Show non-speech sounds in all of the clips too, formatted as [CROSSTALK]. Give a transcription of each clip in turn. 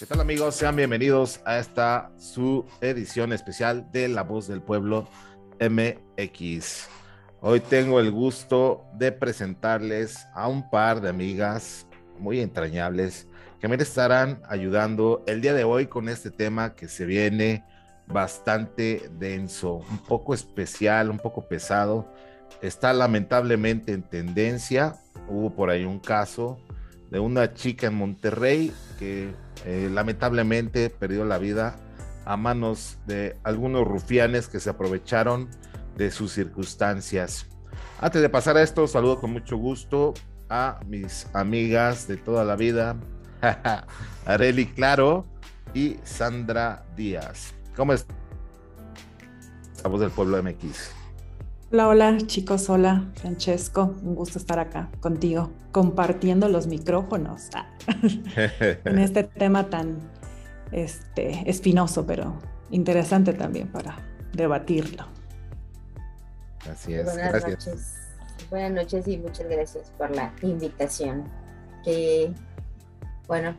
¿Qué tal amigos? Sean bienvenidos a esta su edición especial de La Voz del Pueblo MX. Hoy tengo el gusto de presentarles a un par de amigas muy entrañables que me estarán ayudando el día de hoy con este tema que se viene bastante denso, un poco especial, un poco pesado. Está lamentablemente en tendencia. Hubo por ahí un caso de una chica en Monterrey que eh, lamentablemente perdió la vida a manos de algunos rufianes que se aprovecharon de sus circunstancias. Antes de pasar a esto, saludo con mucho gusto a mis amigas de toda la vida, [LAUGHS] Areli Claro y Sandra Díaz. ¿Cómo estás? Voz del pueblo MX. Hola, hola chicos, hola Francesco, un gusto estar acá contigo, compartiendo los micrófonos ah, [LAUGHS] en este tema tan este, espinoso, pero interesante también para debatirlo. Así es, Buenas gracias. noches. Buenas noches y muchas gracias por la invitación. Que, bueno,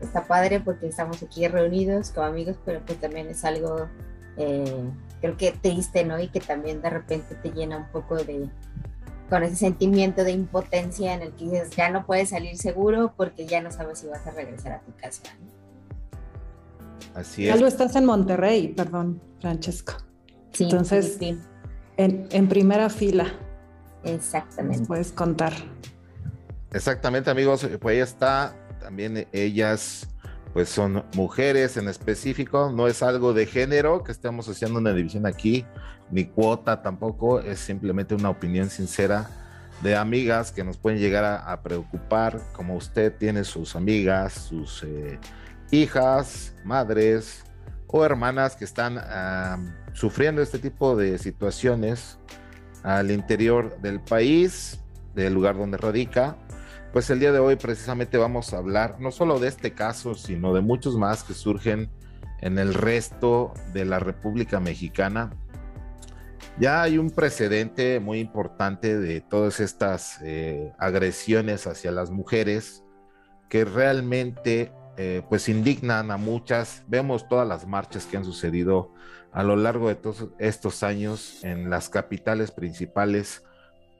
está padre porque estamos aquí reunidos como amigos, pero pues también es algo, eh, creo que triste, ¿no? Y que también de repente te llena un poco de, con ese sentimiento de impotencia en el que dices, ya no puedes salir seguro porque ya no sabes si vas a regresar a tu casa. ¿no? Así Ya es. lo estás en Monterrey, perdón, Francesco. Sí, Entonces- sí, sí, En, en primera fila, nos exactamente. puedes contar. Exactamente, amigos. Pues ahí está. También ellas, pues son mujeres en específico. No es algo de género que estemos haciendo una división aquí, ni cuota tampoco. Es simplemente una opinión sincera de amigas que nos pueden llegar a, a preocupar, como usted tiene sus amigas, sus eh, hijas, madres o hermanas que están ah, sufriendo este tipo de situaciones al interior del país, del lugar donde radica. Pues el día de hoy precisamente vamos a hablar no solo de este caso, sino de muchos más que surgen en el resto de la República Mexicana. Ya hay un precedente muy importante de todas estas eh, agresiones hacia las mujeres que realmente eh, pues indignan a muchas. Vemos todas las marchas que han sucedido a lo largo de todos estos años en las capitales principales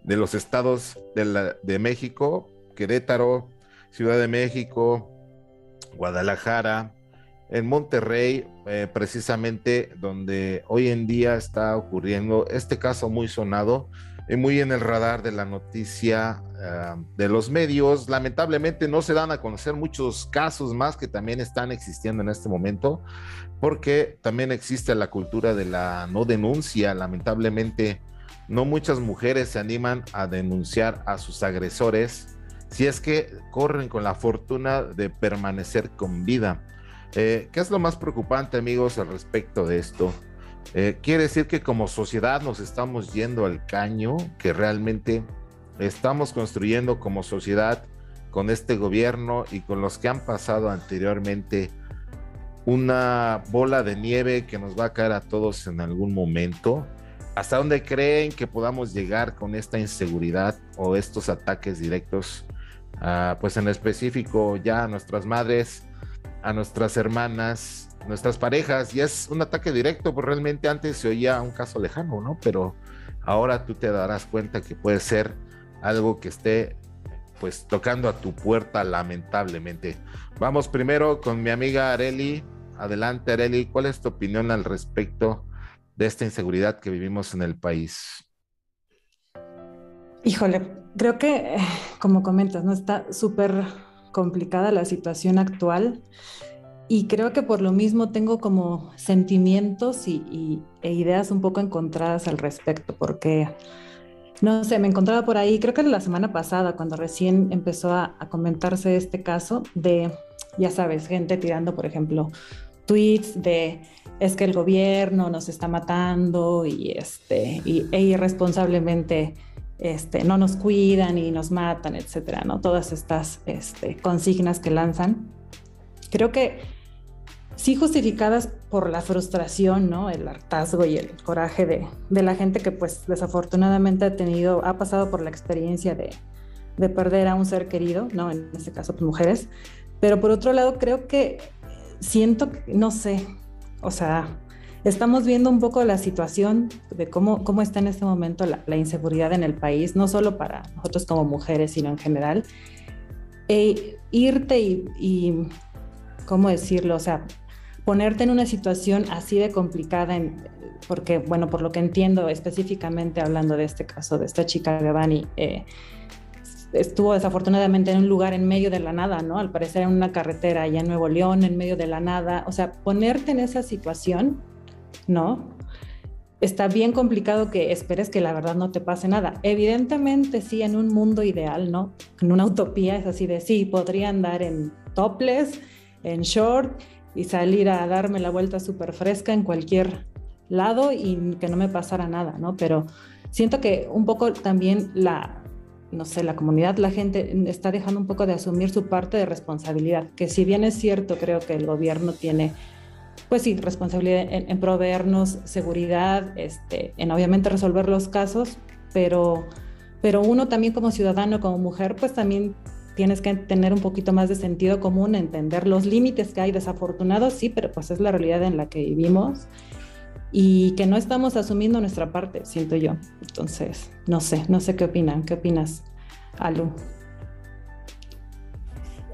de los estados de, México, Querétaro, Ciudad de México, Guadalajara, en Monterrey, eh, precisamente donde hoy en día está ocurriendo este caso muy sonado y muy en el radar de la noticia ah, de los medios. Lamentablemente no se dan a conocer muchos casos más que también están existiendo en este momento, porque también existe la cultura de la no denuncia. Lamentablemente no muchas mujeres se animan a denunciar a sus agresores si es que corren con la fortuna de permanecer con vida. Eh, ¿Qué es lo más preocupante, amigos, al respecto de esto? Eh, quiere decir que como sociedad nos estamos yendo al caño, que realmente estamos construyendo como sociedad con este gobierno y con los que han pasado anteriormente una bola de nieve que nos va a caer a todos en algún momento. ¿Hasta dónde creen que podamos llegar con esta inseguridad o estos ataques directos? Pues en específico ya a nuestras madres, a nuestras hermanas, nuestras parejas, y es un ataque directo, pues realmente antes se oía un caso lejano, ¿no? Pero ahora tú te darás cuenta que puede ser algo que esté pues tocando a tu puerta lamentablemente. Vamos primero con mi amiga Areli. Adelante Areli, ¿cuál es tu opinión al respecto de esta inseguridad que vivimos en el país? Híjole, creo que, como comentas, ¿no? Está súper complicada la situación actual y creo que por lo mismo tengo como sentimientos y- e ideas un poco encontradas al respecto, porque, no sé, me encontraba por ahí, creo que la semana pasada, cuando recién empezó a, a comentarse este caso de, ya sabes, gente tirando, por ejemplo, tweets de es que el gobierno nos está matando y, este, y, e irresponsablemente este, no nos cuidan y nos matan, etcétera, ¿no? Todas estas este, consignas que lanzan. Creo que sí justificadas por la frustración, ¿no? El hartazgo y el coraje de, de la gente que pues desafortunadamente ha tenido, ha pasado por la experiencia de, de perder a un ser querido, ¿no? En este caso, pues, mujeres. Pero por otro lado, creo que siento, no sé, o sea, estamos viendo un poco la situación de cómo, cómo está en este momento la, inseguridad en el país, no solo para nosotros como mujeres, sino en general. E irte y, ¿cómo decirlo? O sea, ponerte en una situación así de complicada, porque, bueno, por lo que entiendo específicamente hablando de este caso, de esta chica Gavani, eh, estuvo desafortunadamente en un lugar en medio de la nada, ¿no? Al parecer en una carretera allá en Nuevo León, en medio de la nada. O sea, ponerte en esa situación, ¿no? Está bien complicado que esperes que la verdad no te pase nada. Evidentemente, sí, en un mundo ideal, ¿no? En una utopía es así de sí, podría andar en topless, en short y salir a darme la vuelta súper fresca en cualquier lado y que no me pasara nada, ¿no? Pero siento que un poco también la, no sé, la comunidad, la gente está dejando un poco de asumir su parte de responsabilidad, que si bien es cierto, creo que el gobierno tiene, pues sí, responsabilidad en, proveernos seguridad, este, en obviamente resolver los casos, pero, pero uno también como ciudadano, como mujer, pues también tienes que tener un poquito más de sentido común, entender los límites que hay desafortunados, sí, pero pues es la realidad en la que vivimos y que no estamos asumiendo nuestra parte, siento yo. Entonces, no sé, no sé qué opinan. ¿Qué opinas, Alu?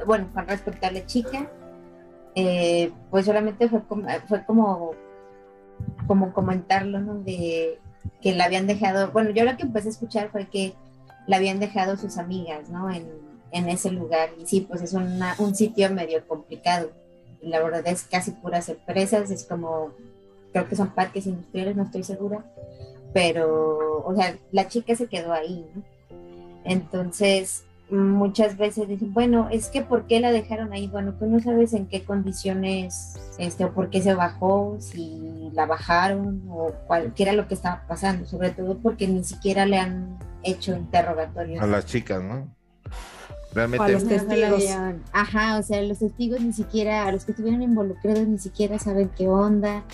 Bueno, con respecto a la chica, eh, pues solamente fue como, fue como, como comentarlo, ¿no? De que la habían dejado, bueno, yo lo que empecé a escuchar fue que la habían dejado sus amigas, ¿no? En, en ese lugar. Y sí, pues es un sitio medio complicado. La verdad es casi puras empresas, es como creo que son parques industriales, no estoy segura, pero, o sea, la chica se quedó ahí, ¿no? Entonces, muchas veces dicen, bueno, es que ¿por qué la dejaron ahí? Bueno, tú no sabes en qué condiciones, este, o por qué se bajó, si la bajaron, o cualquiera lo que estaba pasando, sobre todo porque ni siquiera le han hecho interrogatorios. A las chicas, ¿no? Realmente. A los testigos. Ajá, o sea, los testigos ni siquiera, a los que estuvieron involucrados ni siquiera saben qué onda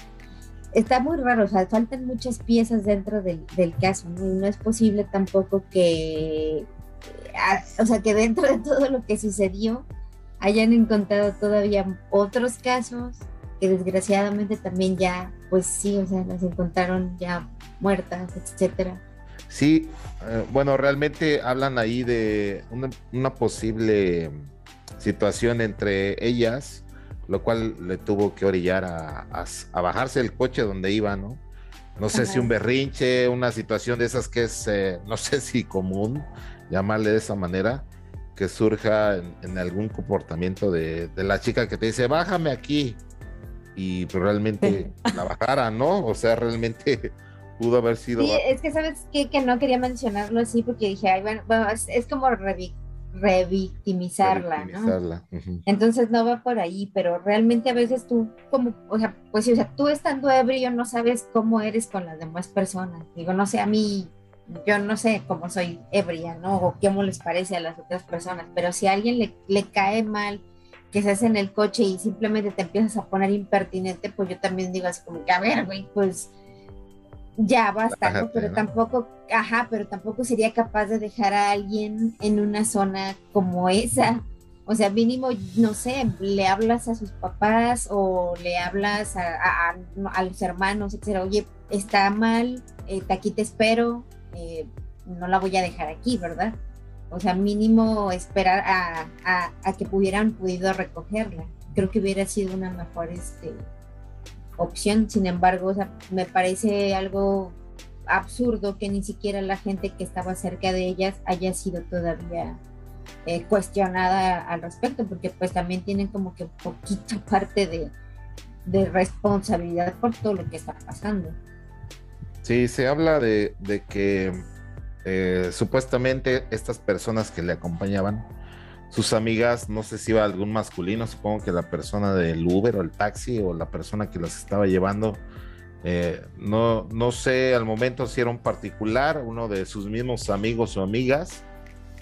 está muy raro, o sea, faltan muchas piezas dentro del, caso, ¿no? Y no es posible tampoco que, o sea, que dentro de todo lo que sucedió hayan encontrado todavía otros casos que desgraciadamente también ya, pues sí, o sea, las encontraron ya muertas, etcétera. Sí, eh, bueno, realmente hablan ahí de una, una posible situación entre ellas lo cual le tuvo que orillar a, bajarse el coche donde iba, ¿no? No sé si un berrinche, una situación de esas que es, eh, no sé si común, llamarle de esa manera, que surja en, algún comportamiento de, la chica que te dice, bájame aquí, y pues, realmente [LAUGHS] la bajara, ¿no? O sea, realmente pudo haber sido... Sí, es que sabes qué? que no quería mencionarlo así porque dije, ay, bueno, es, como revictimizarla, ¿no? Entonces no va por ahí, pero realmente a veces tú, como, o sea, pues o sea, tú estando ebrio no sabes cómo eres con las demás personas. Digo, no sé, a mí, yo no sé cómo soy ebria, ¿no? O cómo les parece a las otras personas, pero si a alguien le, le cae mal que se hace en el coche y simplemente te empiezas a poner impertinente, pues yo también digo así como que, a ver, güey, pues ya basta, ¿no? Pero tampoco, ajá, pero tampoco sería capaz de dejar a alguien en una zona como esa. O sea, mínimo, no sé, le hablas a sus papás o le hablas a, los hermanos, etcétera. Oye, está mal, eh, aquí te espero, eh, no la voy a dejar aquí, ¿verdad? O sea, mínimo esperar a, que hubieran podido recogerla. Creo que hubiera sido una mejor, este, opción. Sin embargo, me parece algo absurdo que ni siquiera la gente que estaba cerca de ellas haya sido todavía eh, cuestionada al respecto, porque pues también tienen como que poquita [LAUGHS] parte de, responsabilidad por todo lo que está pasando. Sí, se habla de, que eh, supuestamente estas personas que le acompañaban sus amigas, no sé si iba algún masculino, supongo que la persona del Uber o el taxi o la persona que las estaba llevando, eh, no, no sé al momento si era un particular, uno de sus mismos amigos o amigas,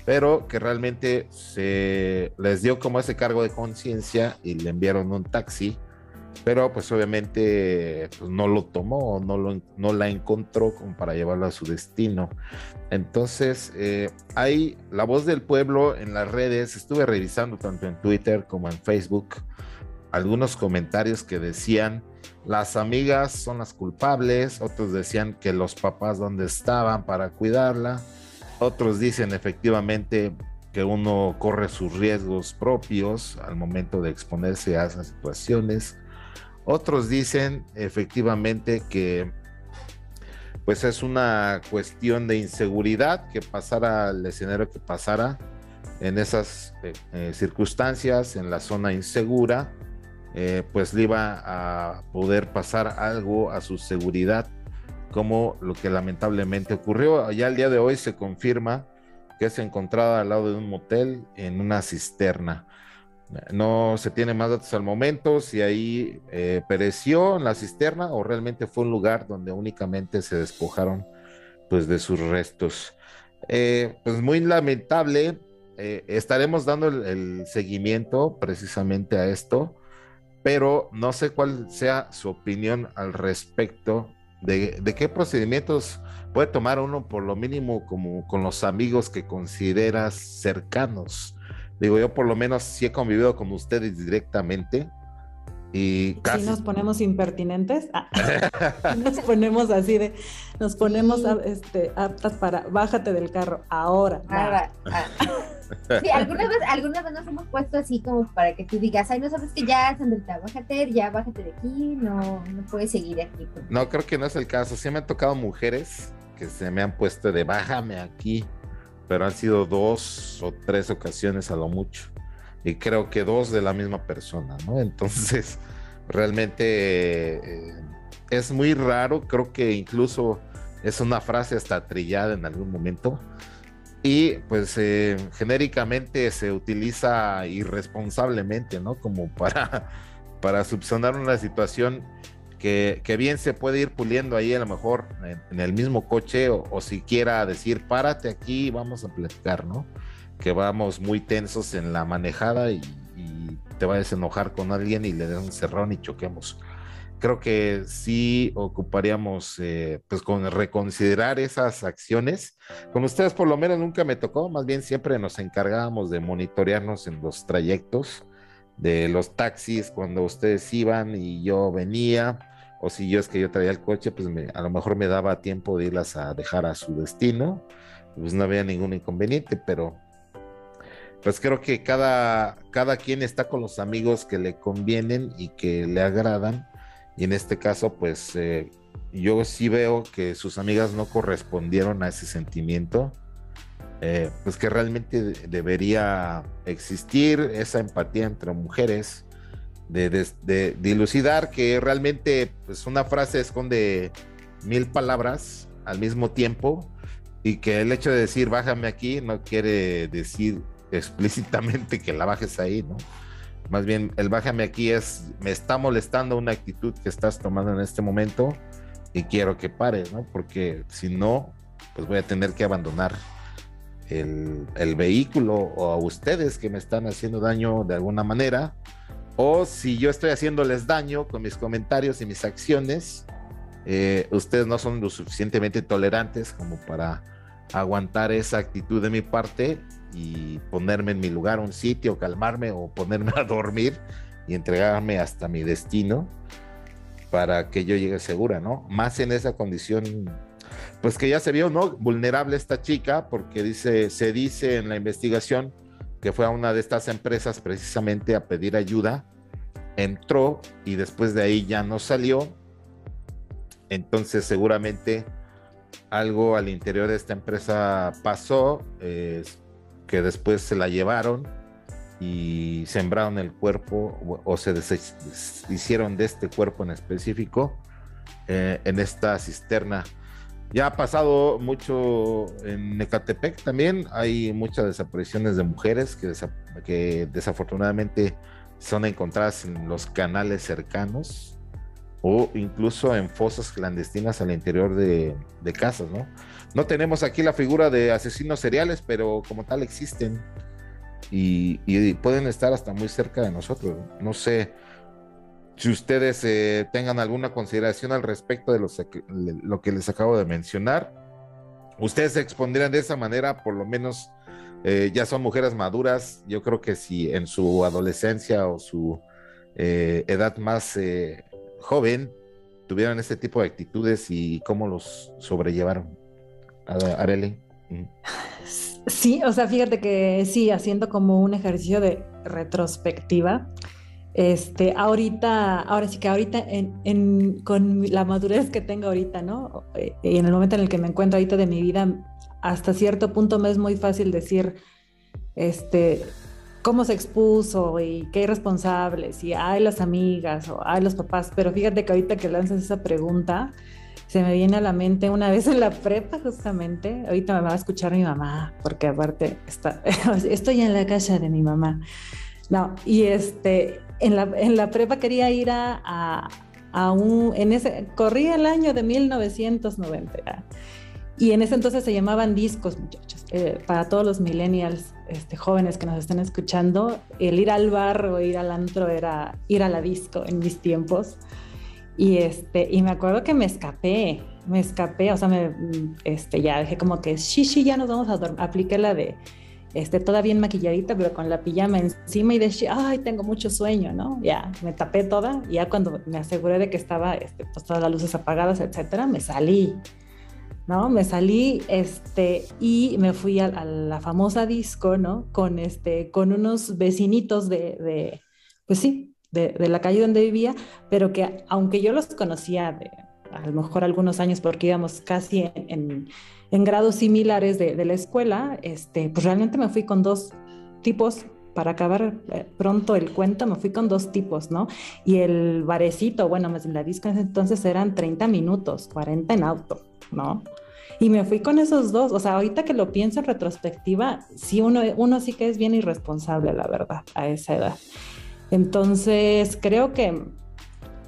pero que realmente se les dio como ese cargo de conciencia y le enviaron un taxi pero pues obviamente pues, no lo tomó, no, lo, la encontró como para llevarlo a su destino. Entonces, eh, hay la voz del pueblo en las redes, estuve revisando tanto en Twitter como en Facebook, algunos comentarios que decían las amigas son las culpables, otros decían que los papás donde estaban para cuidarla, otros dicen efectivamente que uno corre sus riesgos propios al momento de exponerse a esas situaciones. Otros dicen efectivamente que pues es una cuestión de inseguridad que pasara el escenario que pasara en esas eh, eh, circunstancias, en la zona insegura, eh, pues le iba a poder pasar algo a su seguridad, como lo que lamentablemente ocurrió. Ya el día de hoy se confirma que es encontrada al lado de un motel en una cisterna. No se tiene más datos al momento si ahí eh, pereció en la cisterna o realmente fue un lugar donde únicamente se despojaron pues de sus restos. Eh, pues muy lamentable. Eh, estaremos dando el, seguimiento precisamente a esto, pero no sé cuál sea su opinión al respecto de, de qué procedimientos puede tomar uno por lo mínimo como con los amigos que consideras cercanos Digo, yo por lo menos sí he convivido con ustedes directamente. Y casi... nos ponemos impertinentes, ah, [LAUGHS] [LAUGHS] nos ponemos así de, nos ponemos este, aptas para, bájate del carro, ahora. Ah, ah. [LAUGHS] Sí, algunas veces, algunas veces nos hemos puesto así como para que tú digas, ay, no sabes que ya, Sandrita, bájate, ya bájate de aquí, no, no puedes seguir aquí. No, creo que no es el caso. Sí me han tocado mujeres que se me han puesto de bájame aquí pero han sido dos o tres ocasiones a lo mucho. Y creo que dos de la misma persona, ¿no? [LAUGHS] Entonces, realmente eh, es muy raro, creo que incluso es una frase hasta trillada en algún momento. Y pues eh, genéricamente se utiliza irresponsablemente, ¿no? Como para, [LAUGHS] para subsanar una situación que, bien se puede ir puliendo ahí a lo mejor en, el mismo coche o, siquiera decir, párate aquí vamos a platicar, ¿no? Que vamos muy tensos en la manejada y, te vayas a enojar con alguien y le des un cerrón y choquemos. Creo que sí ocuparíamos, eh, pues, con reconsiderar esas acciones. Con ustedes, por lo menos, nunca me tocó, más bien siempre nos encargábamos de monitorearnos en los trayectos de los taxis cuando ustedes iban y yo venía o si yo es que yo traía el coche, pues a lo mejor me daba tiempo de irlas a dejar a su destino, pues no había ningún inconveniente, pero pues creo que cada, cada quien está con los amigos que le convienen y que le agradan, y en este caso, pues eh, yo sí veo que sus amigas no correspondieron a ese sentimiento, eh, pues que realmente debería existir esa empatía entre mujeres de, dilucidar que realmente pues, una frase esconde mil palabras al mismo tiempo y que el hecho de decir bájame aquí no quiere decir explícitamente que la bajes ahí, ¿no? Más bien el bájame aquí es me está molestando una actitud que estás tomando en este momento y quiero que pares, ¿no? Porque si no, pues voy a tener que abandonar el, el vehículo o a ustedes que me están haciendo daño de alguna manera o si yo estoy haciéndoles daño con mis comentarios y mis acciones, eh, ustedes no son lo suficientemente tolerantes como para aguantar esa actitud de mi parte y ponerme en mi lugar, un sitio, calmarme o ponerme a dormir y entregarme hasta mi destino para que yo llegue segura, ¿no? Más en esa condición, pues que ya se vio, ¿no? Vulnerable esta chica, porque dice, se dice en la investigación que fue a una de estas empresas precisamente a pedir ayuda, entró y después de ahí ya no salió. Entonces seguramente algo al interior de esta empresa pasó, que después se la llevaron y sembraron el cuerpo o, se hicieron de este cuerpo en específico eh, en esta cisterna ya ha pasado mucho en Ecatepec también. Hay muchas desapariciones de mujeres que, desafortunadamente son encontradas en los canales cercanos o incluso en fosas clandestinas al interior de, casas, ¿no? No tenemos aquí la figura de asesinos seriales, pero como tal existen y, y pueden estar hasta muy cerca de nosotros. No sé si ustedes eh, tengan alguna consideración al respecto de lo que les acabo de mencionar, ustedes se expondrían de esa manera, por lo menos eh, ya son mujeres maduras. Yo creo que si en su adolescencia o su eh, edad más eh, joven tuvieron este tipo de actitudes y cómo los sobrellevaron. Arely. Mm. Sí, o sea, fíjate que sí, haciendo como un ejercicio de retrospectiva, este, ahorita, ahora sí que ahorita en, con la madurez que tengo ahorita, ¿no? Y en el momento en el que me encuentro ahorita de mi vida, hasta cierto punto me es muy fácil decir, este, cómo se expuso y qué irresponsables y hay las amigas o hay los papás, pero fíjate que ahorita que lanzas esa pregunta, se me viene a la mente una vez en la prepa justamente, ahorita me va a escuchar mi mamá, porque aparte está, [LAUGHS] estoy en la casa de mi mamá. No, y este, en la, en la prepa quería ir a, a, un, en ese, corría el año de 1990. Y en ese entonces se llamaban discos, muchachos. Eh, para todos los millennials este, jóvenes que nos están escuchando, el ir al bar o ir al antro era ir a la disco en mis tiempos. Y, este, y me acuerdo que me escapé, me escapé, o sea, me, este, ya dejé como que, sí, sí, ya nos vamos a dormir. Apliqué la de, este, toda bien maquilladita, pero con la pijama encima y de, ay, tengo mucho sueño, ¿no? Ya, me tapé toda y ya cuando me aseguré de que estaba, este, pues todas las luces apagadas, etcétera, me salí. ¿no? Me salí este, y me fui a, la famosa disco, ¿no? Con, este, con unos vecinitos de, de pues sí, de, de, la calle donde vivía, pero que aunque yo los conocía de a lo mejor algunos años porque íbamos casi en, en, grados similares de, de, la escuela, este, pues realmente me fui con dos tipos para acabar eh, pronto el cuento, me fui con dos tipos, ¿no? Y el barecito, bueno, la disco entonces eran 30 minutos, 40 en auto, ¿no? Y me fui con esos dos, o sea, ahorita que lo pienso en retrospectiva, sí, uno, uno sí que es bien irresponsable, la verdad, a esa edad. Entonces, creo que,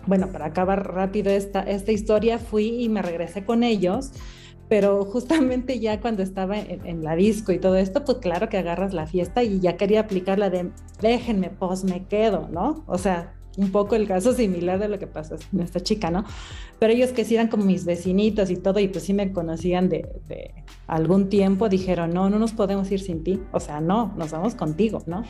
bueno, para acabar rápido esta, esta historia, fui y me regresé con ellos pero justamente ya cuando estaba en, la disco y todo esto, pues claro que agarras la fiesta y ya quería aplicar la de déjenme, pues me quedo, ¿no? O sea, un poco el caso similar de lo que pasó con esta chica, ¿no? Pero ellos que sí eran como mis vecinitos y todo, y pues sí me conocían de, de algún tiempo, dijeron, no, no nos podemos ir sin ti, o sea, no, nos vamos contigo, ¿no?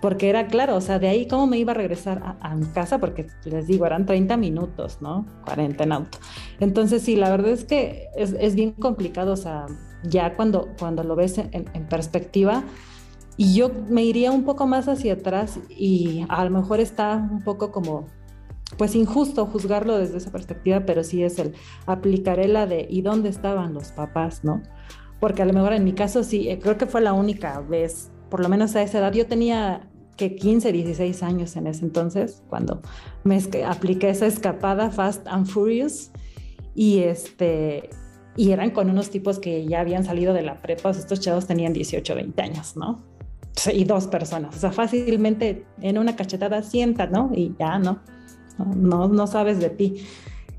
Porque era claro, o sea, de ahí cómo me iba a regresar a, mi casa, porque les digo, eran 30 minutos, ¿no? 40 en auto. Entonces, sí, la verdad es que es, es bien complicado, o sea, ya cuando, cuando lo ves en, en, perspectiva, y yo me iría un poco más hacia atrás y a lo mejor está un poco como, pues injusto juzgarlo desde esa perspectiva, pero sí es el aplicaré la de ¿y dónde estaban los papás, no? Porque a lo mejor en mi caso sí, eh, creo que fue la única vez por lo menos a esa edad, yo tenía que 15, 16 años en ese entonces, cuando me apliqué esa escapada Fast and Furious y este y eran con unos tipos que ya habían salido de la prepa, estos chavos tenían 18, 20 años, ¿no? Y dos personas, o sea, fácilmente en una cachetada sienta, ¿no? Y ya, ¿no? No, no sabes de ti.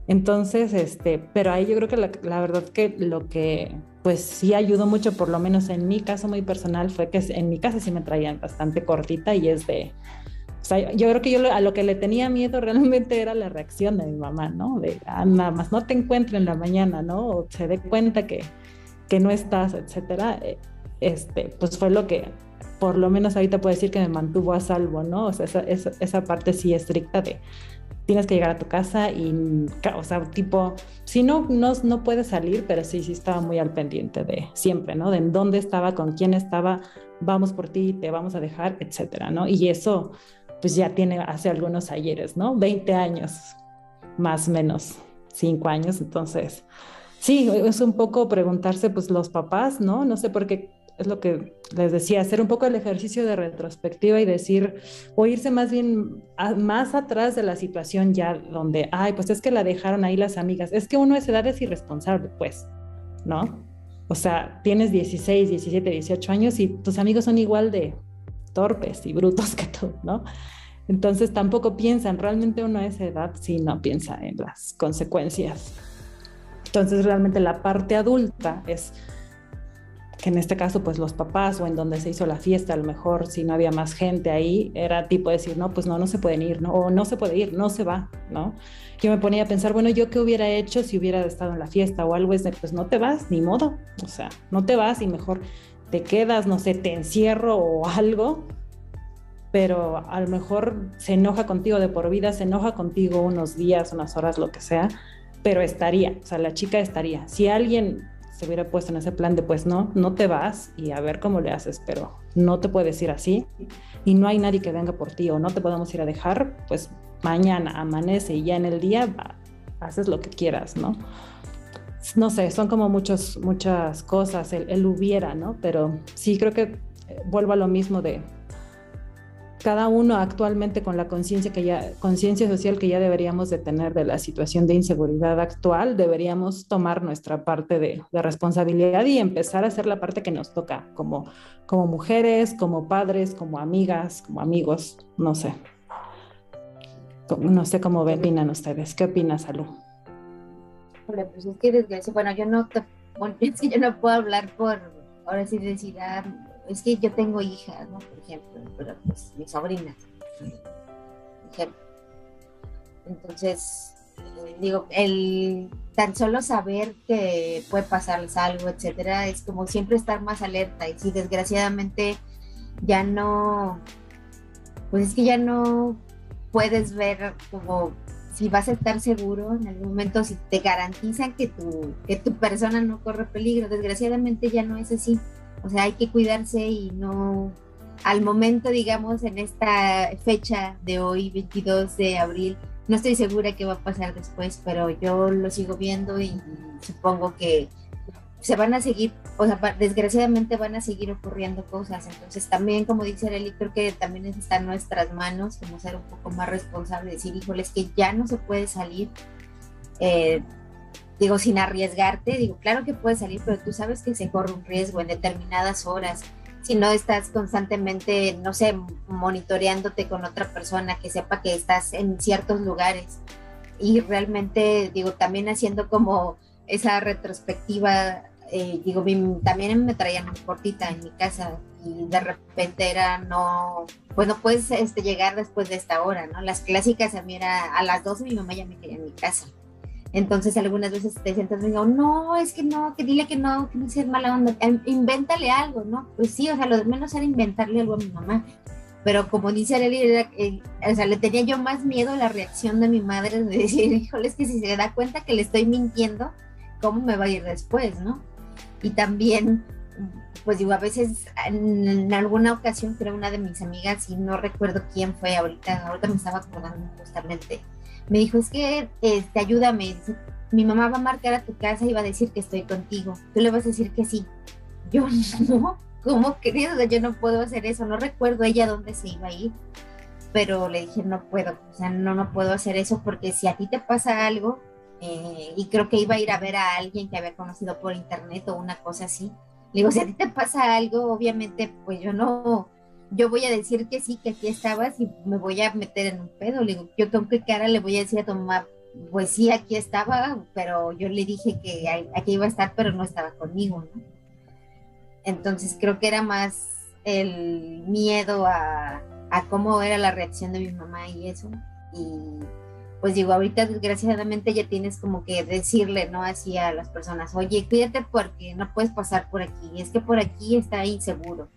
Entonces, este, pero ahí yo creo que la, verdad que lo que pues sí ayudó mucho, por lo menos en mi caso muy personal, fue que en mi casa sí me traían bastante cortita y es de, o sea, yo creo que yo a lo que le tenía miedo realmente era la reacción de mi mamá, ¿no? De, ah, nada más no te encuentro en la mañana, ¿no? O se dé cuenta que, que no estás, etcétera. Eh, este, pues fue lo que, por lo menos ahorita puedo decir que me mantuvo a salvo, ¿no? O sea, esa, esa parte sí estricta de, tienes que llegar a tu casa y, o sea, tipo, si no, no, no puedes salir, pero sí, sí estaba muy al pendiente de siempre, ¿no? De en dónde estaba, con quién estaba, vamos por ti, te vamos a dejar, etcétera, ¿no? Y eso, pues ya tiene hace algunos ayeres, ¿no? 20 años, más o menos, 5 años, entonces, sí, es un poco preguntarse, pues los papás, ¿no? No sé por qué es lo que les decía, hacer un poco el ejercicio de retrospectiva y decir, o irse más bien más atrás de la situación ya donde, ay, pues es que la dejaron ahí las amigas. Es que uno a esa edad es irresponsable, pues, ¿no? O sea, tienes 16, 17, 18 años y tus amigos son igual de torpes y brutos [LAUGHS] que tú, ¿no? Entonces tampoco piensan, realmente uno a esa edad sí no piensa en las consecuencias. Entonces realmente la parte adulta es que en este caso pues los papás o en donde se hizo la fiesta, a lo mejor si no había más gente ahí, era tipo decir, no, pues no, no se pueden ir, ¿no? O no se puede ir, no se va, ¿no? Yo me ponía a pensar, bueno, ¿yo qué hubiera hecho si hubiera estado en la fiesta o algo? Es de, pues no te vas, ni modo, o sea, no te vas y mejor te quedas, no sé, te encierro o algo, pero a lo mejor se enoja contigo de por vida, se enoja contigo unos días, unas horas, lo que sea, pero estaría, o sea, la chica estaría. Si alguien se hubiera puesto en ese plan de pues no, no te vas y a ver cómo le haces, pero no te puedes ir así y no hay nadie que venga por ti o no te podemos ir a dejar, pues mañana amanece y ya en el día haces lo que quieras, ¿no? No sé, son como muchos, muchas cosas, el, el hubiera, ¿no? Pero sí creo que eh, vuelvo a lo mismo de cada uno actualmente con la conciencia que ya conciencia social que ya deberíamos de tener de la situación de inseguridad actual, deberíamos tomar nuestra parte de, responsabilidad y empezar a hacer la parte que nos toca como como mujeres, como padres, como amigas, como amigos, no sé. No sé cómo opinan ustedes. ¿Qué opinas, Salud? Pues es que desgracia, bueno, yo no [LAUGHS] bueno, [LAUGHS] es que yo no puedo hablar por, ahora sí decir, es que yo tengo hijas, ¿no? Por ejemplo, pero pues mi sobrina, ejemplo. Entonces, eh, digo, el tan solo saber que puede pasarles algo, etcétera, es como siempre estar más alerta. Y si desgraciadamente ya no, pues es que ya no puedes ver como si vas a estar seguro en algún momento, si te garantizan que tu, que tu persona no corre peligro. Desgraciadamente ya no es así. O sea, hay que cuidarse y no, al momento, digamos, en esta fecha de hoy, 22 de abril, no estoy segura qué va a pasar después, pero yo lo sigo viendo y supongo que se van a seguir, o sea, desgraciadamente van a seguir ocurriendo cosas. Entonces también, como dice Arely, creo que también está en nuestras manos como ser un poco más responsable, decir, híjole, es que ya no se puede salir. Eh, digo, sin arriesgarte, digo, claro que puedes salir, pero tú sabes que se corre un riesgo en determinadas horas. Si no estás constantemente, no sé, monitoreándote con otra persona que sepa que estás en ciertos lugares. Y realmente, digo, también haciendo como esa retrospectiva, eh, digo, también me traían cortita en mi casa y de repente era no, pues no puedes este, llegar después de esta hora, ¿no? Las clásicas a mí era a las 12 mi mamá ya me quería en mi casa entonces algunas veces te sientas y digo, no, es que no, que dile que no, que no seas mala onda, em, invéntale algo, ¿no? Pues sí, o sea, lo de menos era inventarle algo a mi mamá. Pero como dice Arely, eh, o sea, le tenía yo más miedo a la reacción de mi madre de decir, [LAUGHS] híjole, es que si se da cuenta que le estoy mintiendo, ¿cómo me va a ir después, no? Y también, pues digo, a veces en, alguna ocasión, creo una de mis amigas, y no recuerdo quién fue ahorita, ahorita me estaba acordando justamente, me dijo, es que este, ayúdame, mi mamá va a marcar a tu casa y va a decir que estoy contigo, tú le vas a decir que sí. Yo [LAUGHS] no, ¿cómo querido? Yo no puedo hacer eso, no recuerdo ella dónde se iba a ir, pero le dije, no puedo, o sea, no, no puedo hacer eso porque si a ti te pasa algo, eh, y creo que iba a ir a ver a alguien que había conocido por internet o una cosa así, le digo, si a ti te pasa algo, obviamente, pues yo no, yo voy a decir que sí, que aquí estabas y me voy a meter en un pedo. Le digo, yo con qué cara le voy a decir a tu mamá, pues sí, aquí estaba, pero yo le dije que aquí iba a estar, pero no estaba conmigo, ¿no? Entonces creo que era más el miedo a, cómo era la reacción de mi mamá y eso. Y pues digo, ahorita desgraciadamente ya tienes como que decirle, ¿no? Así a las personas, oye, cuídate porque no puedes pasar por aquí, es que por aquí está inseguro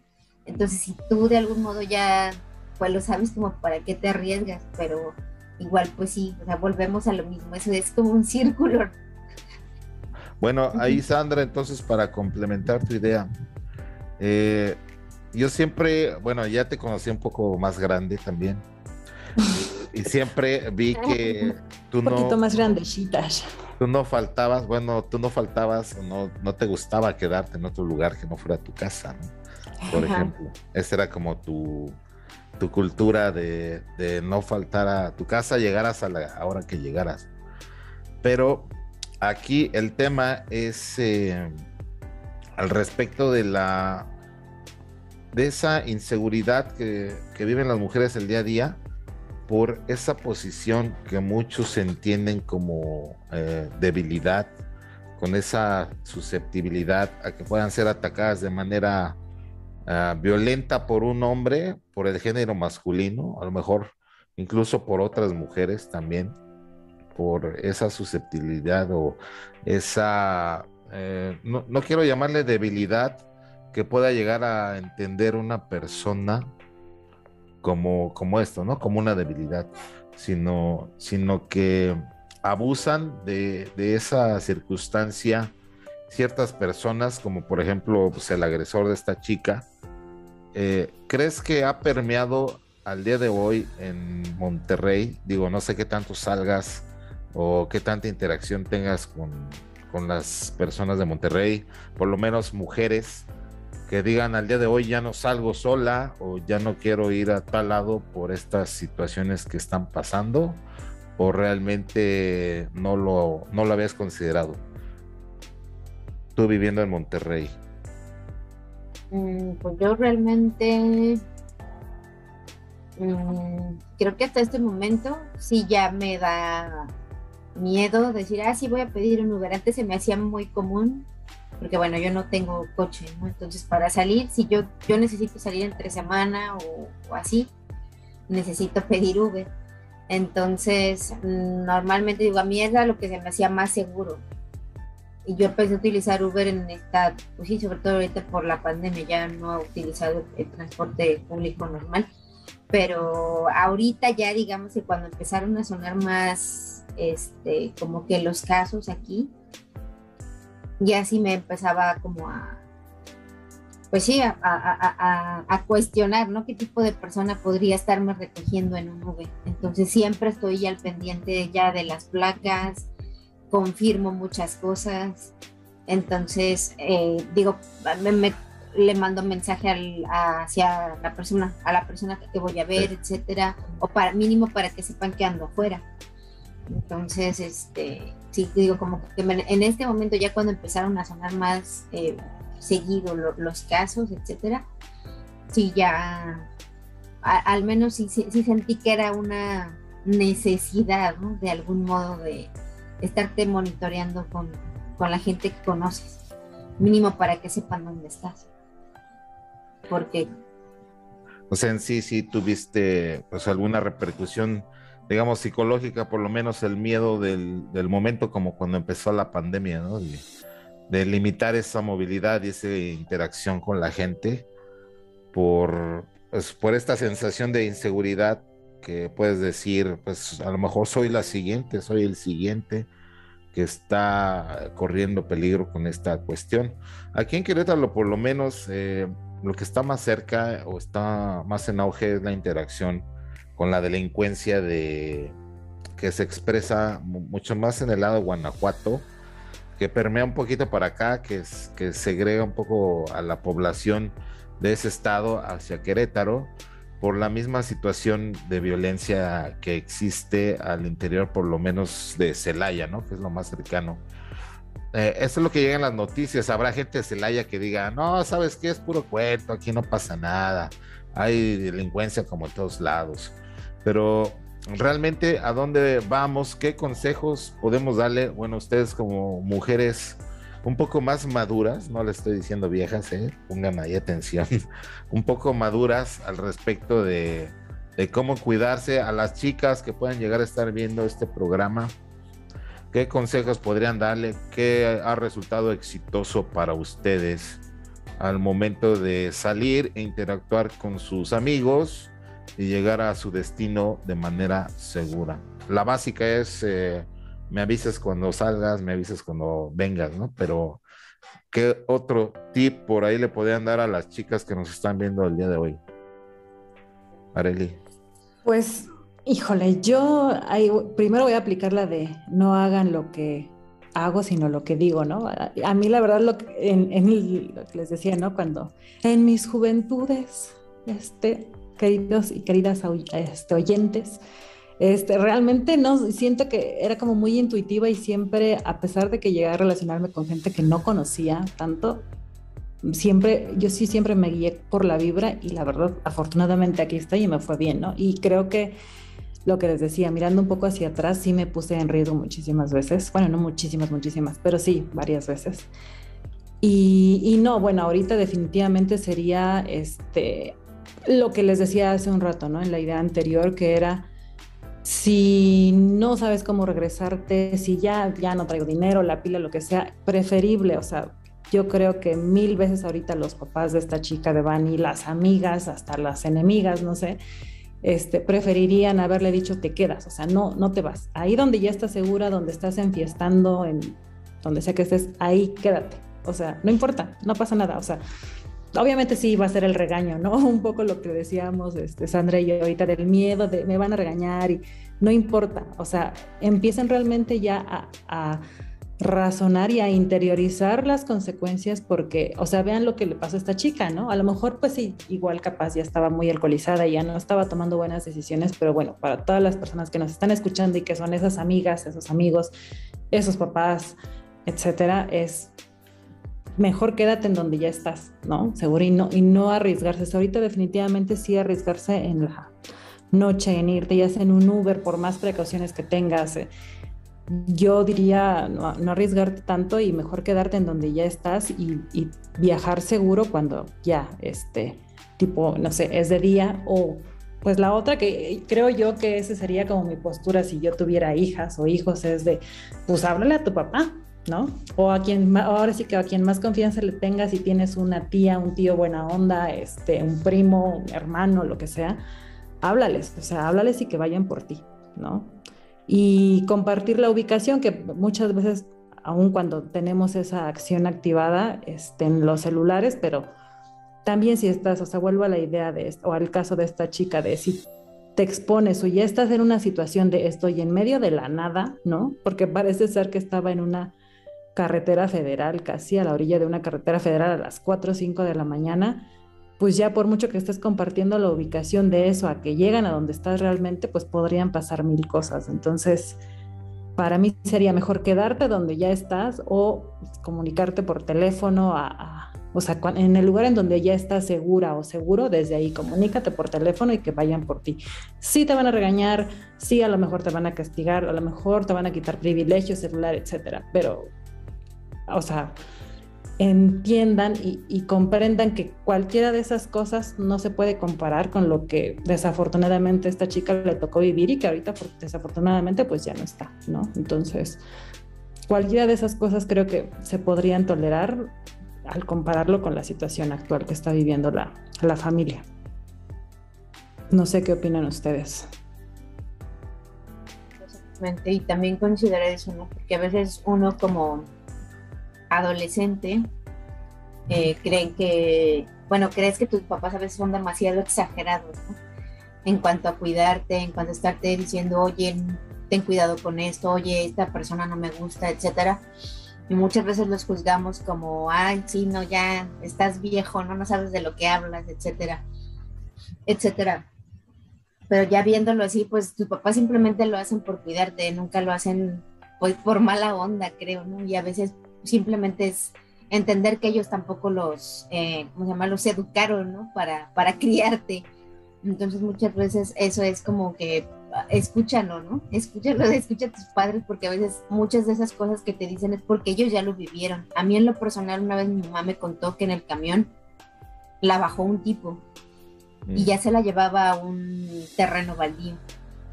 entonces, si tú de algún modo ya, pues lo sabes como para qué te arriesgas, pero igual, pues sí, o sea, volvemos a lo mismo, eso es como un círculo. Bueno, ahí Sandra, entonces para complementar tu idea, eh, yo siempre, bueno, ya te conocí un poco más grande también. y siempre vi [LAUGHS] que tú no. Un poquito más grandecitas. Tú no faltabas, bueno, tú no faltabas, no, no te gustaba quedarte en otro lugar que no fuera tu casa, ¿no? Por ejemplo. Esa era como tu, tu cultura de, no faltar a tu casa, llegaras a la hora que llegaras. Pero aquí el tema es eh, al respecto de la de esa inseguridad que, viven las mujeres el día a día por esa posición que muchos entienden como eh, debilidad, con esa susceptibilidad a que puedan ser atacadas de manera Ah, violenta por un hombre, por el género masculino, a lo mejor incluso por otras mujeres también, por esa susceptibilidad o esa, eh, no, no, quiero llamarle debilidad que pueda llegar a entender una persona como, como esto, ¿no? Como una debilidad, sino, sino que abusan de, esa circunstancia ciertas personas, como por ejemplo pues, el agresor de esta chica. Eh, ¿Crees que ha permeado al día de hoy en Monterrey? Digo, no sé qué tanto salgas o qué tanta interacción tengas con, con las personas de Monterrey, por lo menos mujeres que digan al día de hoy ya no salgo sola o ya no quiero ir a tal lado por estas situaciones que están pasando o realmente no lo, no lo habías considerado? Tú viviendo en Monterrey. Mm, pues yo realmente mm, creo que hasta este momento sí ya me da miedo decir, ah, sí voy a pedir un Uber. Antes se me hacía muy común, porque bueno, yo no tengo coche, ¿no? Entonces para salir, si yo, yo necesito salir entre semana o, o así, necesito pedir Uber. Entonces, normalmente digo, a mí era lo que se me hacía más seguro. Y yo empecé a utilizar Uber en esta, pues sí, sobre todo ahorita por la pandemia, ya no he utilizado el transporte público normal. Pero ahorita ya digamos que cuando empezaron a sonar más este, como que los casos aquí, ya sí me empezaba como a, pues sí, a, a, cuestionar, ¿no? ¿Qué tipo de persona podría estarme recogiendo en un nube? Entonces siempre estoy al pendiente ya de las placas, confirmo muchas cosas. Entonces, eh, digo, le mando mensaje al, hacia la persona, a la persona que voy a ver, etcétera, o para mínimo para que sepan que ando afuera. Entonces, este, sí, digo, como que en este momento ya cuando empezaron a sonar más eh, seguido los casos, etcétera, sí ya, al menos sí, sí, sentí que era una necesidad, ¿no? De algún modo de estarte monitoreando con, con la gente que conoces, mínimo para que sepan dónde estás. Porque... O sea, en sí, sí tuviste pues alguna repercusión digamos, psicológica, por lo menos el miedo del, momento como cuando empezó la pandemia, ¿no? De, limitar esa movilidad y esa interacción con la gente por, pues, por esta sensación de inseguridad que puedes decir, pues a lo mejor soy la siguiente, soy el siguiente que está corriendo peligro con esta cuestión. Aquí en Querétaro, por lo menos, eh, lo que está más cerca o está más en auge es la interacción con la delincuencia de que se expresa mucho más en el lado de Guanajuato, que permea un poquito para acá, que, es, que segrega un poco a la población de ese estado hacia Querétaro, por la misma situación de violencia que existe al interior, por lo menos de Celaya, ¿no? Que es lo más cercano. Eh, eso es lo que llega en las noticias. Habrá gente de Celaya que diga, no, ¿sabes qué? Es puro cuento, aquí no pasa nada. Hay delincuencia como en todos lados. Pero realmente, ¿a dónde vamos? ¿Qué consejos podemos darle? Bueno, ustedes como mujeres un poco más maduras, no le estoy diciendo viejas, ¿eh? pongan ahí atención, [LAUGHS] un poco maduras al respecto de, cómo cuidarse a las chicas que puedan llegar a estar viendo este programa. ¿Qué consejos podrían darle? ¿Qué ha resultado exitoso para ustedes al momento de salir e interactuar con sus amigos? y llegar a su destino de manera segura. La básica es, eh, me avisas cuando salgas, me avisas cuando vengas, ¿no? Pero, ¿qué otro tip por ahí le podrían dar a las chicas que nos están viendo el día de hoy? Areli. Pues, híjole, yo primero voy a aplicar la de no hagan lo que hago, sino lo que digo, ¿no? A, mí la verdad lo que, en, lo que les decía, ¿no? Cuando en mis juventudes, este, queridos y queridas este, oyentes. Este, realmente no, siento que era como muy intuitiva y siempre, a pesar de que llegué a relacionarme con gente que no conocía tanto, siempre, yo sí siempre me guié por la vibra y la verdad, afortunadamente aquí estoy y me fue bien, ¿no? Y creo que lo que les decía, mirando un poco hacia atrás, sí me puse en riesgo muchísimas veces, bueno, no muchísimas, muchísimas, pero sí, varias veces. Y, y no, bueno, ahorita definitivamente sería, este, lo que les decía hace un rato, ¿no? En la idea anterior, que era, si no sabes cómo regresarte, si ya, ya no traigo dinero, la pila, lo que sea, preferible, o sea, yo creo que mil veces ahorita los papás de esta chica de Bani, las amigas, hasta las enemigas, no sé, este, preferirían haberle dicho te quedas, o sea, no, no te vas. Ahí donde ya estás segura, donde estás enfiestando, en donde sea que estés, ahí quédate. O sea, no importa, no pasa nada. O sea, obviamente sí va a ser el regaño, ¿no? [LAUGHS] Un poco lo que decíamos este, Sandra y yo ahorita del miedo de me van a regañar y no importa. O sea, empiecen realmente ya a, razonar y a interiorizar las consecuencias porque, o sea, vean lo que le pasó a esta chica, ¿no? A lo mejor pues sí, igual capaz ya estaba muy alcoholizada y ya no estaba tomando buenas decisiones, pero bueno, para todas las personas que nos están escuchando y que son esas amigas, esos amigos, esos papás, etcétera, es mejor quédate en donde ya estás, ¿no? Seguro y no, y no arriesgarse. Ahorita definitivamente sí arriesgarse en la noche, en irte ya sea en un Uber, por más precauciones que tengas. Eh, yo diría no, no, arriesgarte tanto y mejor quedarte en donde ya estás y, y, viajar seguro cuando ya, este, tipo, no sé, es de día o pues la otra que creo yo que ese sería como mi postura si yo tuviera hijas o hijos es de, pues háblale a tu papá, ¿no? O a quien, ahora sí que a quien más confianza le tengas, si tienes una tía, un tío buena onda, este, un primo, un hermano, lo que sea, háblales, o sea, háblales y que vayan por ti, ¿no? y compartir la ubicación, que muchas veces, aun cuando tenemos esa acción activada este, en los celulares, pero también si estás, o sea, vuelvo a la idea de esto, o al caso de esta chica, de si te expones o ya estás en una situación de estoy en medio de la nada, ¿no? Porque parece ser que estaba en una carretera federal, casi a la orilla de una carretera federal a las 4 o 5 de la mañana, pues ya por mucho que estés compartiendo la ubicación de eso a que llegan a donde estás realmente, pues podrían pasar mil cosas. Entonces, para mí sería mejor quedarte donde ya estás o comunicarte por teléfono a, o sea, en el lugar en donde ya estás segura o seguro, desde ahí comunícate por teléfono y que vayan por ti. Sí te van a regañar, sí a lo mejor te van a castigar, a lo mejor te van a quitar privilegios, celular, etcétera, pero, o sea, entiendan y, comprendan que cualquiera de esas cosas no se puede comparar con lo que desafortunadamente esta chica le tocó vivir y que ahorita desafortunadamente pues ya no está, ¿no? Entonces, cualquiera de esas cosas creo que se podrían tolerar al compararlo con la situación actual que está viviendo la, la familia. No sé qué opinan ustedes. Y también considerar eso, ¿no? Porque a veces uno como adolescente, eh, creen que, bueno, crees que tus papás a veces son demasiado exagerados, En cuanto a cuidarte, en cuanto a estarte diciendo, oye, ten cuidado con esto, oye, esta persona no me gusta, etcétera. Y muchas veces los juzgamos como, ay, sí, no, ya estás viejo, no, no sabes de lo que hablas, etcétera, etcétera. Pero ya viéndolo así, pues tus papás simplemente lo hacen por cuidarte, nunca lo hacen pues por mala onda, creo, ¿no? Y a veces simplemente es entender que ellos tampoco los, eh, ¿cómo se llama? Los educaron, ¿no? Para, para [LAUGHS] criarte. Entonces muchas veces eso es como que escúchalo, ¿no? Escúchalo, [LAUGHS] escucha a tus padres porque a veces muchas de esas cosas que te dicen es porque ellos ya lo vivieron. A mí en lo personal una vez mi mamá me contó que en el camión la bajó un tipo y mm. ya se la llevaba a un terreno baldío.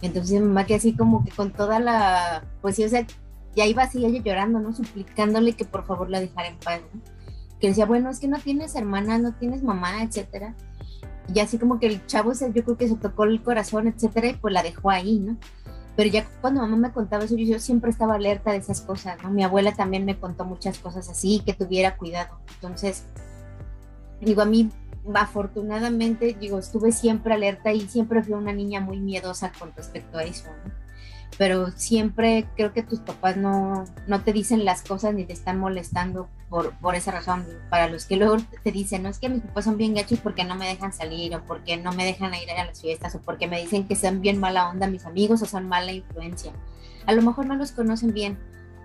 Entonces mi mamá que así como que con toda la, pues sí, o sea, y ahí va así ella llorando, ¿no? Suplicándole que por favor la dejara en paz, ¿no? Que decía, bueno, es que no tienes hermana, no tienes mamá, etcétera. Y así como que el chavo, yo creo que se tocó el corazón, etcétera, y pues la dejó ahí, ¿no? Pero ya cuando mamá me contaba eso, yo, siempre estaba alerta de esas cosas, ¿no? Mi abuela también me contó muchas cosas así, que tuviera cuidado. Entonces, digo, a mí, afortunadamente, digo, estuve siempre alerta y siempre fui una niña muy miedosa con respecto a eso, ¿no? Pero siempre creo que tus papás no, no te dicen las cosas ni te están molestando por, por esa razón. Para los que luego te dicen, no es que mis papás son bien gachos porque no me dejan salir o porque no me dejan ir a las fiestas o porque me dicen que son bien mala onda mis amigos o son mala influencia. A lo mejor no los conocen bien,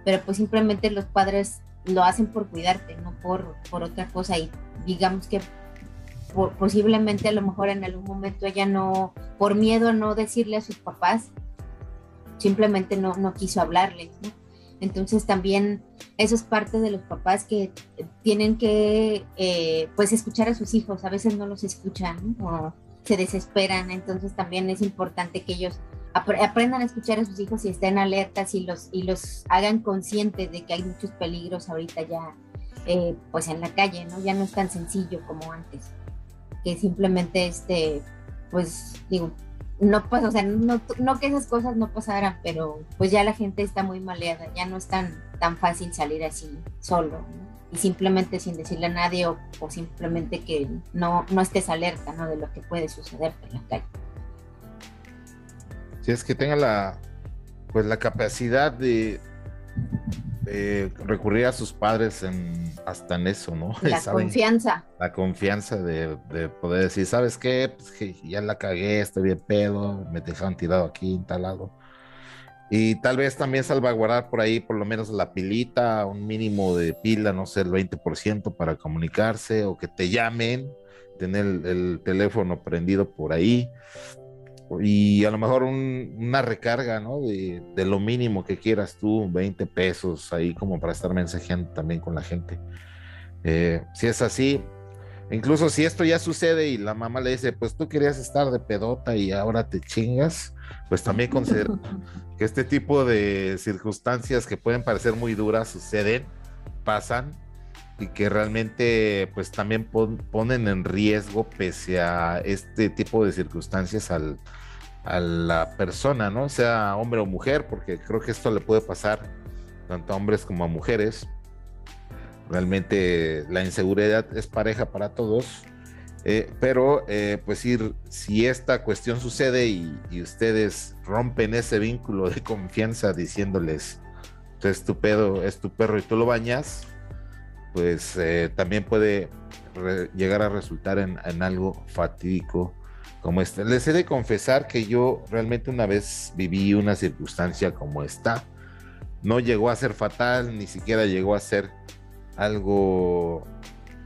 pero pues simplemente los padres lo hacen por cuidarte, no por, por otra cosa. Y digamos que posiblemente a lo mejor en algún momento ella no, por miedo a no decirle a sus papás, simplemente no, no quiso hablarles. Entonces también eso es parte de los papás que tienen que eh, pues escuchar a sus hijos, a veces no los escuchan o se desesperan, entonces también es importante que ellos aprendan a escuchar a sus hijos y estén alertas y los, y los hagan conscientes de que hay muchos peligros ahorita ya eh, pues en la calle, ¿no? Ya no es tan sencillo como antes, que simplemente este, pues digo, no pasa, o sea, no, no, que esas cosas no pasaran, pero pues ya la gente está muy maleada, ya no es tan, tan fácil salir así solo, y simplemente sin decirle a nadie o, simplemente que no, no estés alerta, ¿no? De lo que puede suceder en la calle. Si es que tenga la, pues la capacidad de, recurrir a sus padres en, hasta en eso, ¿no? [LAUGHS] La confianza. La confianza de, poder decir, ¿sabes qué? Pues ya la cagué, estoy bien pedo, me dejaron tirado aquí, instalado. Y tal vez también salvaguardar por ahí por lo menos la pilita, un mínimo de pila, no sé, el 20% para comunicarse o que te llamen, tener el teléfono prendido por ahí y a lo mejor una recarga, ¿no? De, lo mínimo que quieras tú, 20 pesos ahí como para estar mensajeando también con la gente. Eh, si es así, incluso si esto ya sucede y la mamá le dice, pues tú querías estar de pedota y ahora te chingas, pues también considero [LAUGHS] que este tipo de circunstancias que pueden parecer muy duras suceden, pasan y que realmente pues también ponen en riesgo pese a este tipo de circunstancias al, a la persona, ¿no? Sea hombre o mujer, porque creo que esto le puede pasar tanto a hombres como a mujeres. Realmente la inseguridad es pareja para todos, eh, pero eh, pues ir, si esta cuestión sucede y, y, ustedes rompen ese vínculo de confianza diciéndoles, es tu pedo, es tu perro y tú lo bañas, pues eh, también puede llegar a resultar en, algo fatídico como este. Les he de confesar que yo realmente una vez viví una circunstancia como esta. No llegó a ser fatal, ni siquiera llegó a ser algo,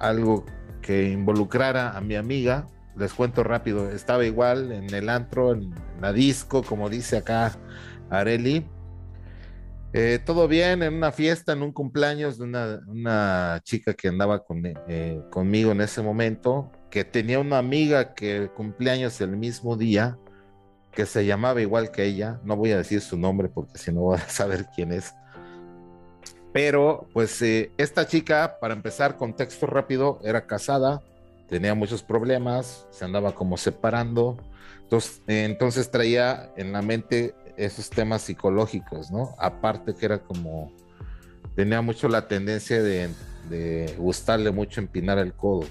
algo que involucrara a mi amiga. Les cuento rápido, estaba igual en el antro, en la disco, como dice acá Areli eh, todo bien en una fiesta, en un cumpleaños de una, chica que andaba con, eh, conmigo en ese momento, que tenía una amiga que cumpleaños el mismo día, que se llamaba igual que ella. No voy a decir su nombre porque si no voy a [LAUGHS] saber quién es. Pero pues eh, esta chica, para empezar, contexto rápido, era casada, tenía muchos problemas, se andaba como separando. Entonces, entonces traía en la mente esos temas psicológicos, ¿no? Aparte que era como, tenía mucho la tendencia de, gustarle mucho empinar el codo.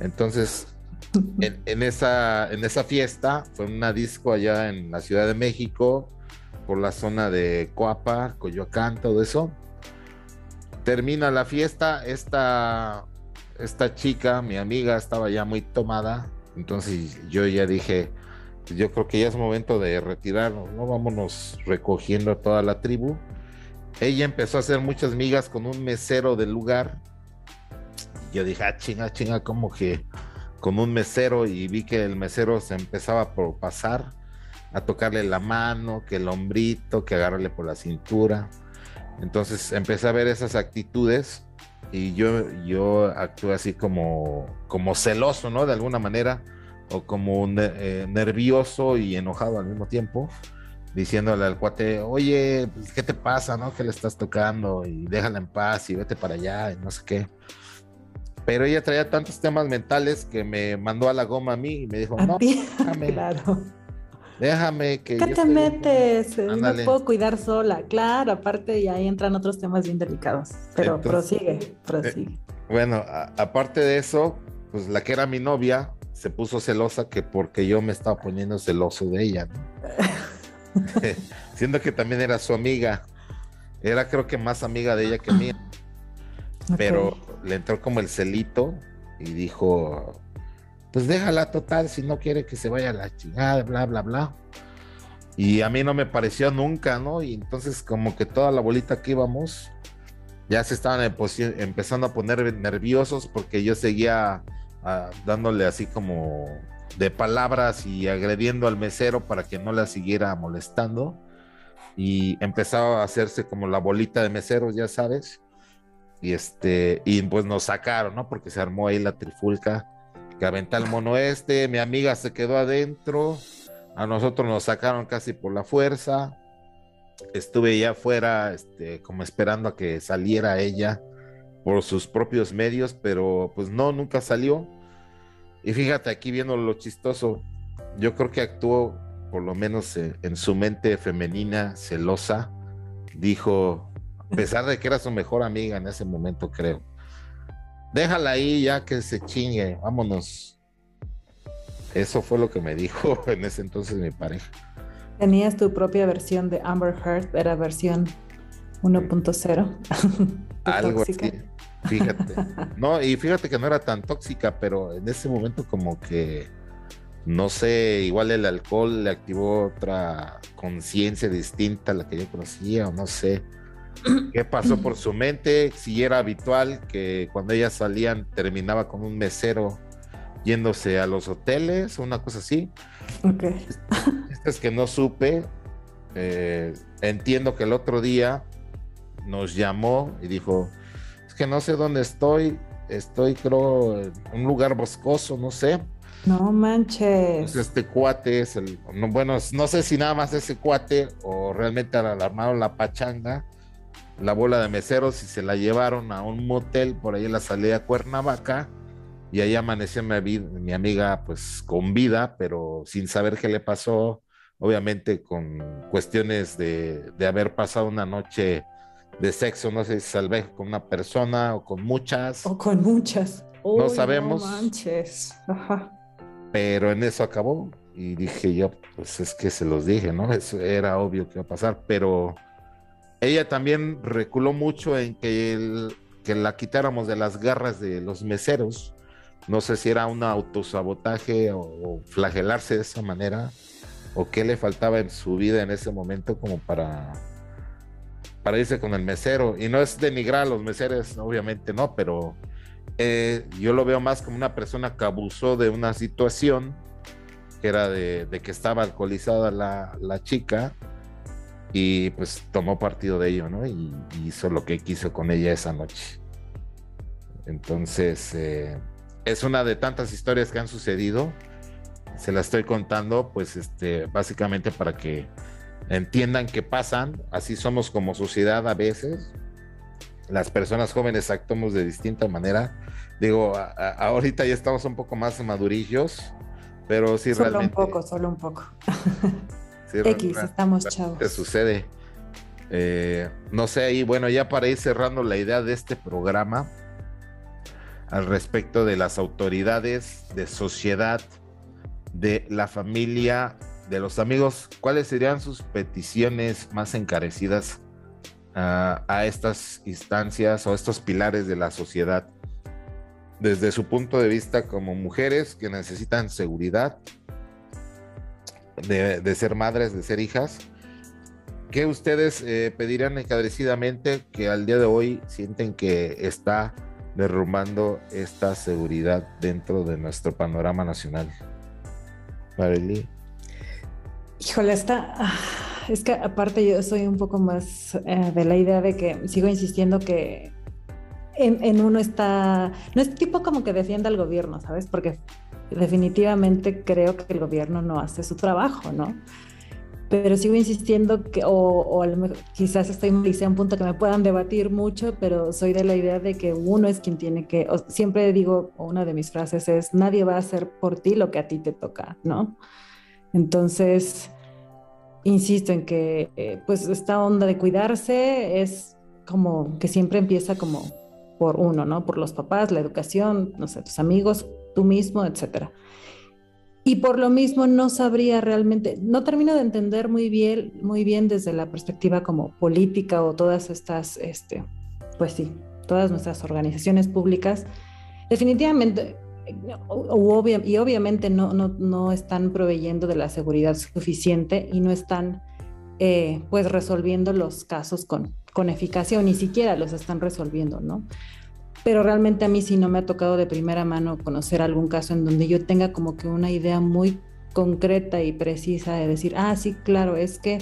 Entonces, [LAUGHS] en, esa, en esa fiesta, fue una disco allá en la Ciudad de México, por la zona de Coapa, Coyoacán, todo eso. Termina la fiesta, esta, esta chica, mi amiga, estaba ya muy tomada, entonces yo ya dije, yo creo que ya es momento de retirarnos, ¿no? Vámonos recogiendo a toda la tribu. Ella empezó a hacer muchas migas con un mesero del lugar. Yo dije, ah, chinga, chinga, como que con un mesero y vi que el mesero se empezaba por pasar a tocarle la mano, que el hombrito, que agarrarle por la cintura. Entonces empecé a ver esas actitudes y yo, yo actué así como, como celoso, ¿no? De alguna manera o como eh, nervioso y enojado al mismo tiempo, diciéndole al cuate, oye, pues, ¿qué te pasa, no? Que le estás tocando? Y déjala en paz y vete para allá y no sé qué. Pero ella traía tantos temas mentales que me mandó a la goma a mí y me dijo, no, [LAUGHS] déjame, claro. déjame que... ¿Qué te metes? No puedo cuidar sola. Claro, aparte y ahí entran otros temas bien delicados. Pero prosigue, prosigue. Eh, bueno, aparte de eso, pues la que era mi novia, se puso celosa que porque yo me estaba poniendo celoso de ella, [LAUGHS] siendo que también era su amiga. Era creo que más amiga de ella que mía. Pero le entró como el celito y dijo, pues déjala total si no quiere que se vaya a la chingada, bla, bla, bla. Y a mí no me pareció nunca, ¿no? Y entonces como que toda la bolita que íbamos ya se estaban empezando a poner nerviosos porque yo seguía dándole así como de palabras y agrediendo al mesero para que no la siguiera molestando. Y empezaba a hacerse como la bolita de meseros, ya sabes. Y este, y pues nos sacaron, ¿no? Porque se armó ahí la trifulca que aventa el mono este, mi amiga se quedó adentro, a nosotros nos sacaron casi por la fuerza. Estuve ya afuera, este, como esperando a que saliera ella por sus propios medios, pero pues no, nunca salió. Y fíjate aquí viendo lo chistoso, yo creo que actuó por lo menos eh, en su mente femenina, celosa, dijo, a pesar de que era su mejor amiga en ese momento, creo, déjala ahí ya que se chingue, vámonos. Eso fue lo que me dijo [LAUGHS] en ese entonces mi pareja. Tenías tu propia versión de Amber Heard, era versión 1.0. [LAUGHS] Algo así. Fíjate. No, y fíjate que no era tan tóxica, pero en ese momento como que, no sé, igual el alcohol le activó otra conciencia distinta a la que yo conocía, o no sé. ¿Qué pasó por su mente? Si era habitual que cuando ellas salían terminaba con un mesero yéndose a los hoteles, o una cosa así. Ok. es que no supe. Eh, entiendo que el otro día nos llamó y dijo, es que no sé dónde estoy, estoy creo en un lugar boscoso, no sé. No manches. este cuate es el, bueno, no sé si nada más ese cuate o realmente alarmaron la pachanga, la bola de meseros y se la llevaron a un motel por ahí en la salida a Cuernavaca y ahí amaneció mi, mi amiga pues con vida, pero sin saber qué le pasó, obviamente con cuestiones de, de haber pasado una noche de sexo, no sé si salvé con una persona o con muchas. O con muchas. no sabemos. No manches. Pero en eso acabó y dije yo, pues es que se los dije, ¿no? Eso era obvio que iba a pasar, pero ella también reculó mucho en que, que la quitáramos de las garras de los meseros. No sé si era un autosabotaje o flagelarse de esa manera o qué le faltaba en su vida en ese momento como para para irse con el mesero. Y no es denigrar a los meseros, obviamente no, pero eh, yo lo veo más como una persona que abusó de una situación que era de, que estaba alcoholizada la, chica y pues tomó partido de ello, ¿no? Y, hizo lo que quiso con ella esa noche. Entonces, eh, es una de tantas historias que han sucedido. Se la estoy contando, pues, este, básicamente para que entiendan que pasan, así somos como sociedad a veces. Las personas jóvenes actuamos de distinta manera. Digo, ahorita ya estamos un poco más madurillos, pero sí solo realmente. Solo un poco, solo un poco. [LAUGHS] X, estamos chavos. ¿Qué sucede? Eh, no sé, y bueno, ya para ir cerrando la idea de este programa al respecto de las autoridades de sociedad, de la familia de los amigos, ¿cuáles serían sus peticiones más encarecidas a estas instancias o estos pilares de la sociedad? Desde su punto de vista como mujeres que necesitan seguridad, de, ser madres, de ser hijas, ¿qué ustedes eh, pedirían encarecidamente que al día de hoy sienten que está derrumbando esta seguridad dentro de nuestro panorama nacional? Marely. Híjole, está. Ah, es que aparte yo soy un poco más eh, de la idea de que sigo insistiendo que en, uno está. No es tipo como que defienda al gobierno, ¿sabes? Porque definitivamente creo que el gobierno no hace su trabajo, ¿no? Pero sigo insistiendo que, o, quizás estoy a un punto que me puedan debatir mucho, pero soy de la idea de que uno es quien tiene que, siempre digo, una de mis frases es, nadie va a hacer por ti lo que a ti te toca, ¿no? Entonces, insisto en que eh, pues esta onda de cuidarse es como que siempre empieza como por uno, ¿no? Por los papás, la educación, no sé, tus amigos, tú mismo, etcétera. Y por lo mismo no sabría realmente, no termino de entender muy bien, muy bien desde la perspectiva como política o todas estas, este, pues sí, todas nuestras organizaciones públicas. Definitivamente y obviamente no, no, no, están proveyendo de la seguridad suficiente y no están eh, pues resolviendo los casos con, con eficacia o ni siquiera los están resolviendo, ¿no? Pero realmente a mí sí no me ha tocado de primera mano conocer algún caso en donde yo tenga como que una idea muy concreta y precisa de decir, ah, sí, claro, es que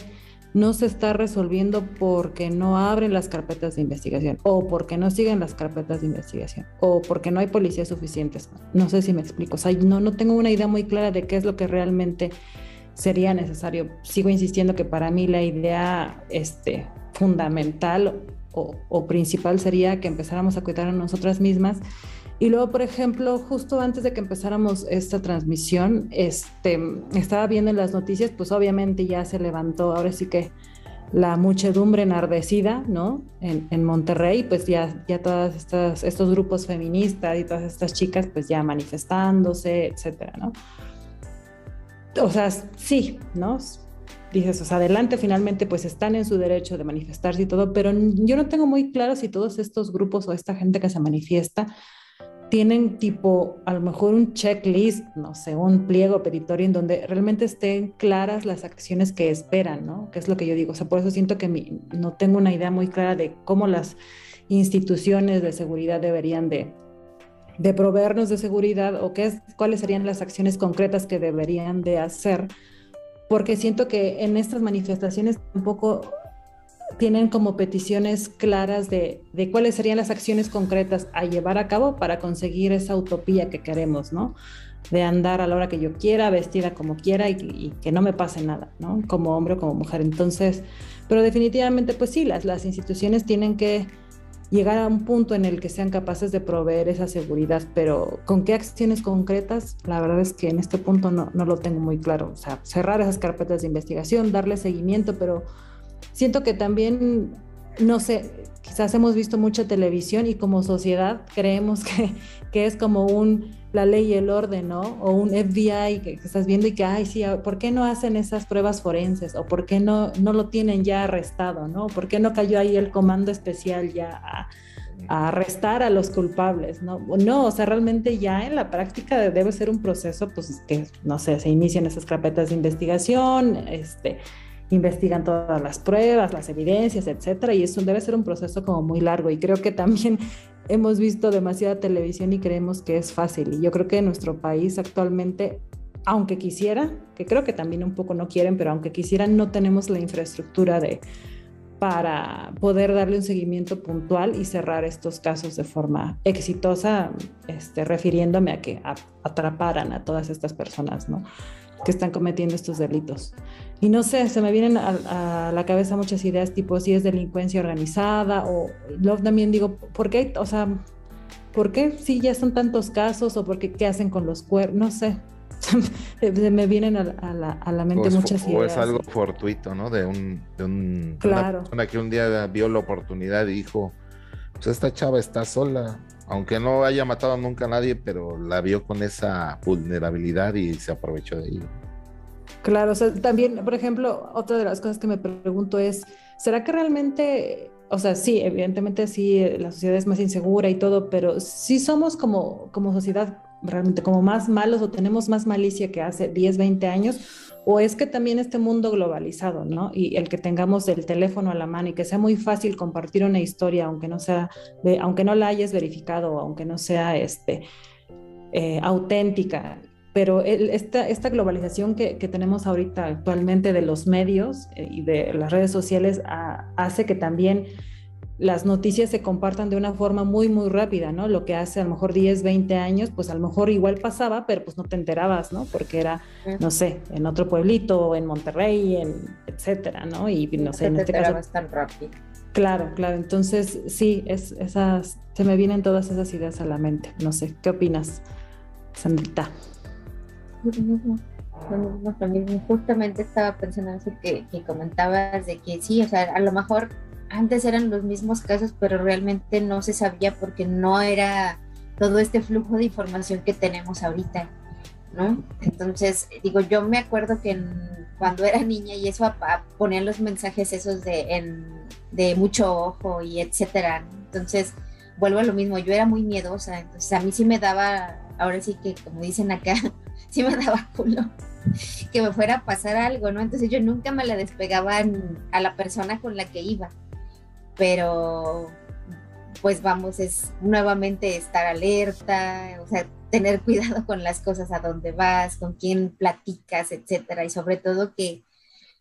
no se está resolviendo porque no abren las carpetas de investigación o porque no siguen las carpetas de investigación o porque no hay policías suficientes. No sé si me explico. O sea, no, no tengo una idea muy clara de qué es lo que realmente sería necesario. Sigo insistiendo que para mí la idea este, fundamental o, o principal sería que empezáramos a cuidar a nosotras mismas Y luego, por ejemplo, justo antes de que empezáramos esta transmisión, este, estaba viendo en las noticias, pues obviamente ya se levantó, ahora sí que la muchedumbre enardecida, ¿no? En, en Monterrey, pues ya, ya estas, estos grupos feministas y todas estas chicas, pues ya manifestándose, etcétera, ¿no? O sea, sí, ¿no? Dices, o sea, adelante, finalmente, pues están en su derecho de manifestarse y todo, pero yo no tengo muy claro si todos estos grupos o esta gente que se manifiesta tienen tipo, a lo mejor un checklist, no sé, un pliego petitorio en donde realmente estén claras las acciones que esperan, ¿no? Que es lo que yo digo. O sea, por eso siento que no tengo una idea muy clara de cómo las instituciones de seguridad deberían de, de proveernos de seguridad o qué es, cuáles serían las acciones concretas que deberían de hacer. Porque siento que en estas manifestaciones tampoco tienen como peticiones claras de, de, cuáles serían las acciones concretas a llevar a cabo para conseguir esa utopía que queremos, ¿no? De andar a la hora que yo quiera, vestida como quiera y, que no me pase nada, ¿no? Como hombre o como mujer. Entonces, pero definitivamente, pues sí, las, las instituciones tienen que llegar a un punto en el que sean capaces de proveer esa seguridad, pero con qué acciones concretas, la verdad es que en este punto no, no lo tengo muy claro. O sea, cerrar esas carpetas de investigación, darle seguimiento, pero siento que también, no sé, quizás hemos visto mucha televisión y como sociedad creemos que, que es como un la ley y el orden, ¿no? O un FBI que, estás viendo y que, ay, sí, ¿por qué no hacen esas pruebas forenses? ¿O por qué no, no lo tienen ya arrestado, ¿no? ¿Por qué no cayó ahí el comando especial ya a, a arrestar a los culpables, ¿no? No, o sea, realmente ya en la práctica debe ser un proceso, pues, que, no sé, se inician esas carpetas de investigación, este, investigan todas las pruebas, las evidencias, etcétera, y eso debe ser un proceso como muy largo y creo que también [LAUGHS] hemos visto demasiada televisión y creemos que es fácil y yo creo que en nuestro país actualmente aunque quisiera, que creo que también un poco no quieren, pero aunque quisieran no tenemos la infraestructura de para poder darle un seguimiento puntual y cerrar estos casos de forma exitosa, este, refiriéndome a que atraparan a todas estas personas, ¿no? que están cometiendo estos delitos. Y no sé, se me vienen a, la cabeza muchas ideas tipo si es delincuencia organizada o luego también digo, ¿por qué? O sea, ¿por qué si ya son tantos casos o por qué qué hacen con los cuernos? No sé. [LAUGHS] se me vienen a, la, a la, mente muchas ideas. O es algo fortuito, ¿no? De un, de un claro. una persona que un día vio la oportunidad y dijo, pues esta chava está sola, aunque no haya matado nunca a nadie, pero la vio con esa vulnerabilidad y se aprovechó de ello. Claro, o sea, también, por ejemplo, otra de las cosas que me pregunto es, ¿será que realmente, o sea, sí, evidentemente sí, la sociedad es más insegura y todo, pero sí somos como, como sociedad realmente como más malos o tenemos más malicia que hace 10, 20 años? o es que también este mundo globalizado, ¿no? Y el que tengamos el teléfono a la mano y que sea muy fácil compartir una historia, aunque no sea, aunque no la hayas verificado, aunque no sea este, eh, auténtica. Pero esta, esta globalización que, que, tenemos ahorita actualmente de los medios eh, y de las redes sociales hace que también las noticias se compartan de una forma muy, muy rápida, ¿no? Lo que hace a lo mejor 10, 20 años, pues a lo mejor igual pasaba, pero pues no te enterabas, ¿no? Porque era, no sé, en otro pueblito, en Monterrey, en etcétera, ¿no? Y no sé, en este caso. tan rápido. Claro, claro. Entonces, sí, es, esas, se me vienen todas esas ideas a la mente. No sé, ¿qué opinas, Sandrita? Justamente estaba pensando en eso que, que comentabas de que sí, o sea, a lo mejor antes eran los mismos casos, pero realmente no se sabía porque no era todo este flujo de información que tenemos ahorita, ¿no? Entonces, digo, yo me acuerdo que cuando era niña y eso ponían los mensajes esos de, de mucho ojo y etcétera. Entonces, vuelvo a lo mismo, yo era muy miedosa, entonces a mí sí me daba, ahora sí que como dicen acá, sí me [LAUGHS] daba culo que me fuera a pasar algo, ¿no? Entonces yo nunca me la despegaba a la persona con la que iba pero pues vamos, es nuevamente estar alerta, o sea, tener [LAUGHS] cuidado con las cosas, a dónde vas, con quién platicas, etcétera, y sobre todo que,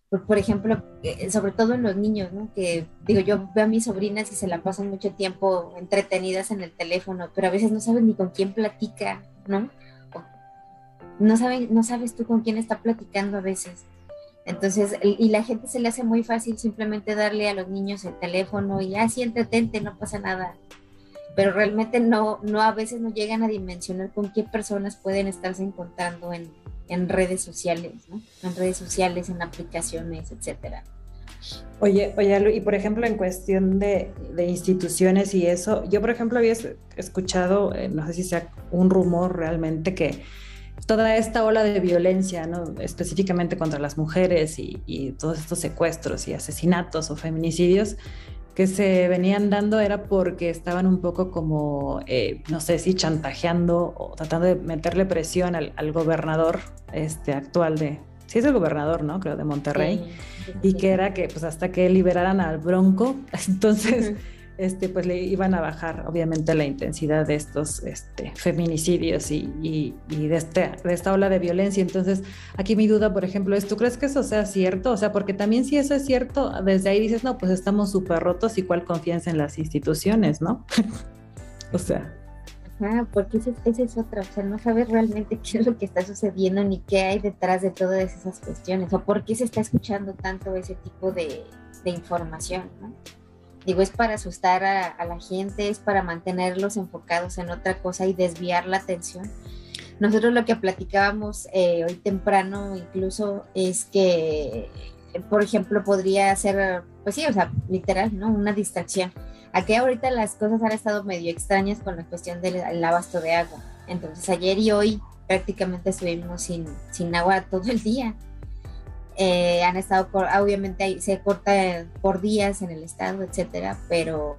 pues, por ejemplo, sobre todo en los niños, ¿no? Que digo, yo veo a mis sobrinas y se la pasan mucho tiempo entretenidas en el teléfono, pero a veces no saben ni con quién platica, ¿no? No, saben, no sabes tú con quién está platicando a veces. Entonces, y la gente se le hace muy fácil simplemente darle a los niños el teléfono y así ah, entretente, no pasa nada. pero realmente no, no a veces no llegan a dimensionar con qué personas pueden estarse encontrando en, en redes sociales, ¿no? En redes sociales, en aplicaciones, etcétera. Oye, oye, y por ejemplo, en cuestión de, de, instituciones y eso, yo por ejemplo había escuchado, eh, no sé si sea un rumor realmente, que toda esta ola de violencia, ¿no? específicamente contra las mujeres y, y todos estos secuestros y asesinatos o feminicidios, que se venían dando era porque estaban un poco como, eh, no sé si chantajeando o tratando de meterle presión al, al, gobernador este, actual de, sí es el gobernador, ¿no? Creo, de Monterrey, sí, y que era que pues hasta que liberaran al Bronco, [LAUGHS] entonces... Este, pues le iban a bajar obviamente la intensidad de estos este, feminicidios y, de, este, de, esta ola de violencia. Entonces, aquí mi duda, por ejemplo, es, ¿tú crees que eso sea cierto? O sea, porque también si eso es cierto, desde ahí dices, no, pues estamos súper rotos y cuál confianza en las instituciones, ¿no? [LAUGHS] o sea. Ah, porque esa ese es otra, o sea, no sabes realmente qué es lo que está sucediendo ni qué hay detrás de todas esas cuestiones, o por qué se está escuchando tanto ese tipo de información, ¿no? Digo, es para asustar a, a, la gente, es para mantenerlos enfocados en otra cosa y desviar la atención. Nosotros lo que platicábamos eh, hoy temprano incluso es que, por ejemplo, podría ser, pues sí, o sea, literal, ¿no? Una distracción. Aquí ahorita las cosas han estado medio extrañas con la cuestión del abasto de agua. Entonces ayer y hoy prácticamente estuvimos sin, sin agua todo el día. Eh, han estado, obviamente ahí se corta por días en el estado, etcétera, pero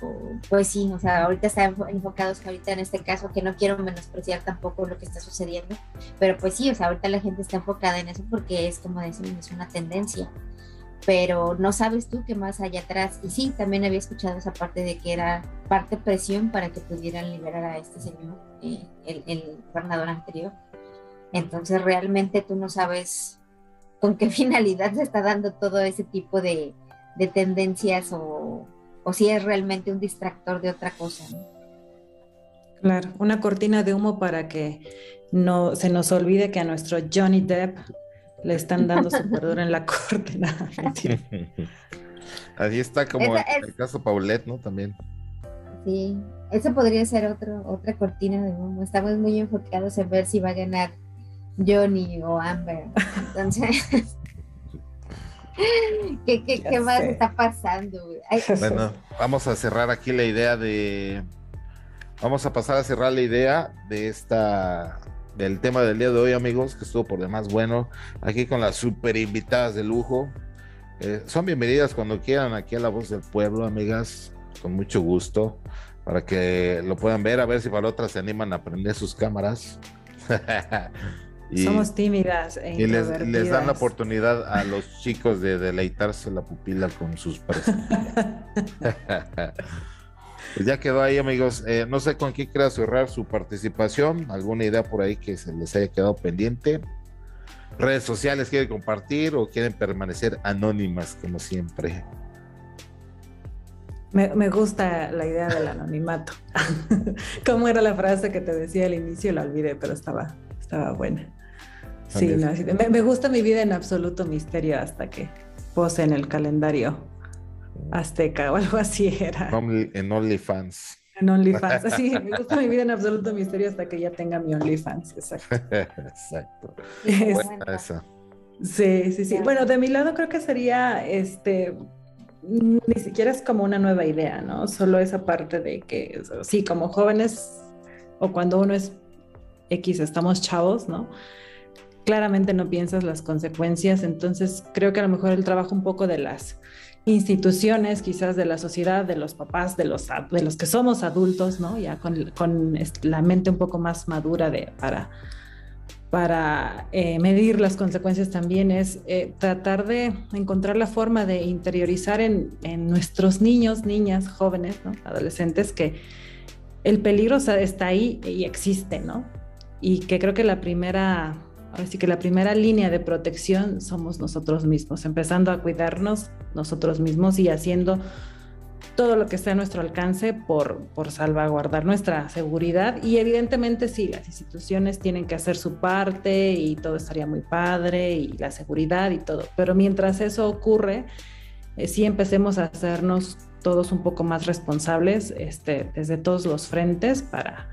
pues sí, o sea, ahorita están enfocados ahorita en este caso, que no quiero menospreciar tampoco lo que está sucediendo, pero pues sí, o sea, ahorita la gente está enfocada en eso porque es como decimos, es una tendencia, pero no sabes tú qué más hay atrás. Y sí, también había escuchado esa parte de que era parte presión para que pudieran liberar a este señor, eh, el, el gobernador anterior. Entonces realmente tú no sabes con qué [LAUGHS] finalidad se está dando todo ese tipo de, de tendencias o, o, si es realmente un distractor de otra cosa. ¿no? Claro, una cortina de humo para que no se nos olvide que a nuestro Johnny Depp le están dando su [LAUGHS] perdón en la corte. No, [LAUGHS] Así está como Esa, el, el, caso Paulette, ¿no? También. Sí, eso podría ser otro, otra cortina de humo. Estamos muy enfocados en ver si va a ganar Johnny o Amber. Entonces, [LAUGHS] ¿qué, qué, qué más está pasando? Ay, [LAUGHS] bueno, vamos a cerrar aquí la idea de. Vamos a pasar a cerrar la idea de esta. Del tema del día de hoy, amigos, que estuvo por demás bueno. Aquí con las super invitadas de lujo. Eh, son bienvenidas cuando quieran aquí a La Voz del Pueblo, amigas. Con mucho gusto. Para que lo puedan ver, a ver si para otras se animan a prender sus cámaras. [LAUGHS] Y, Somos tímidas e y les, les, dan la oportunidad a los [LAUGHS] chicos de deleitarse la pupila con sus [LAUGHS] pues ya quedó ahí, amigos. Eh, no sé con qué quiera cerrar su participación. ¿Alguna idea por ahí que se les haya quedado pendiente? ¿Redes sociales quieren compartir o quieren permanecer anónimas como siempre? Me, me, gusta la idea del anonimato. [LAUGHS] ¿Cómo era la frase que te decía al inicio? La olvidé, pero estaba, estaba buena. Sí, no, sí, me, me, gusta mi vida en absoluto misterio hasta que pose en el calendario azteca o algo así era. En OnlyFans. En OnlyFans, [LAUGHS] sí, me gusta mi vida en absoluto misterio hasta que ya tenga mi OnlyFans, exacto. exacto. Esa. Sí, sí, sí. Bueno, de mi lado creo que sería, este, ni siquiera es como una nueva idea, ¿no? Solo esa parte de que, sí, como jóvenes o cuando uno es X, estamos chavos, ¿no? Claramente no piensas las consecuencias, entonces creo que a lo mejor el trabajo un poco de las instituciones, quizás de la sociedad, de los papás, de los, de los que somos adultos, ¿no? Ya con, con la mente un poco más madura de, para, para eh, medir las consecuencias también es eh, tratar de encontrar la forma de interiorizar en, en nuestros niños, niñas, jóvenes, adolescentes, que el peligro está ahí y existe, ¿no? Y que creo que la primera Así que la primera línea de protección somos nosotros mismos, empezando a cuidarnos nosotros mismos y haciendo todo lo que esté a nuestro alcance por, por salvaguardar nuestra seguridad. Y evidentemente sí, las instituciones tienen que hacer su parte y todo estaría muy padre y la seguridad y todo. Pero mientras eso ocurre, eh, sí empecemos a hacernos todos un poco más responsables este, desde todos los frentes para,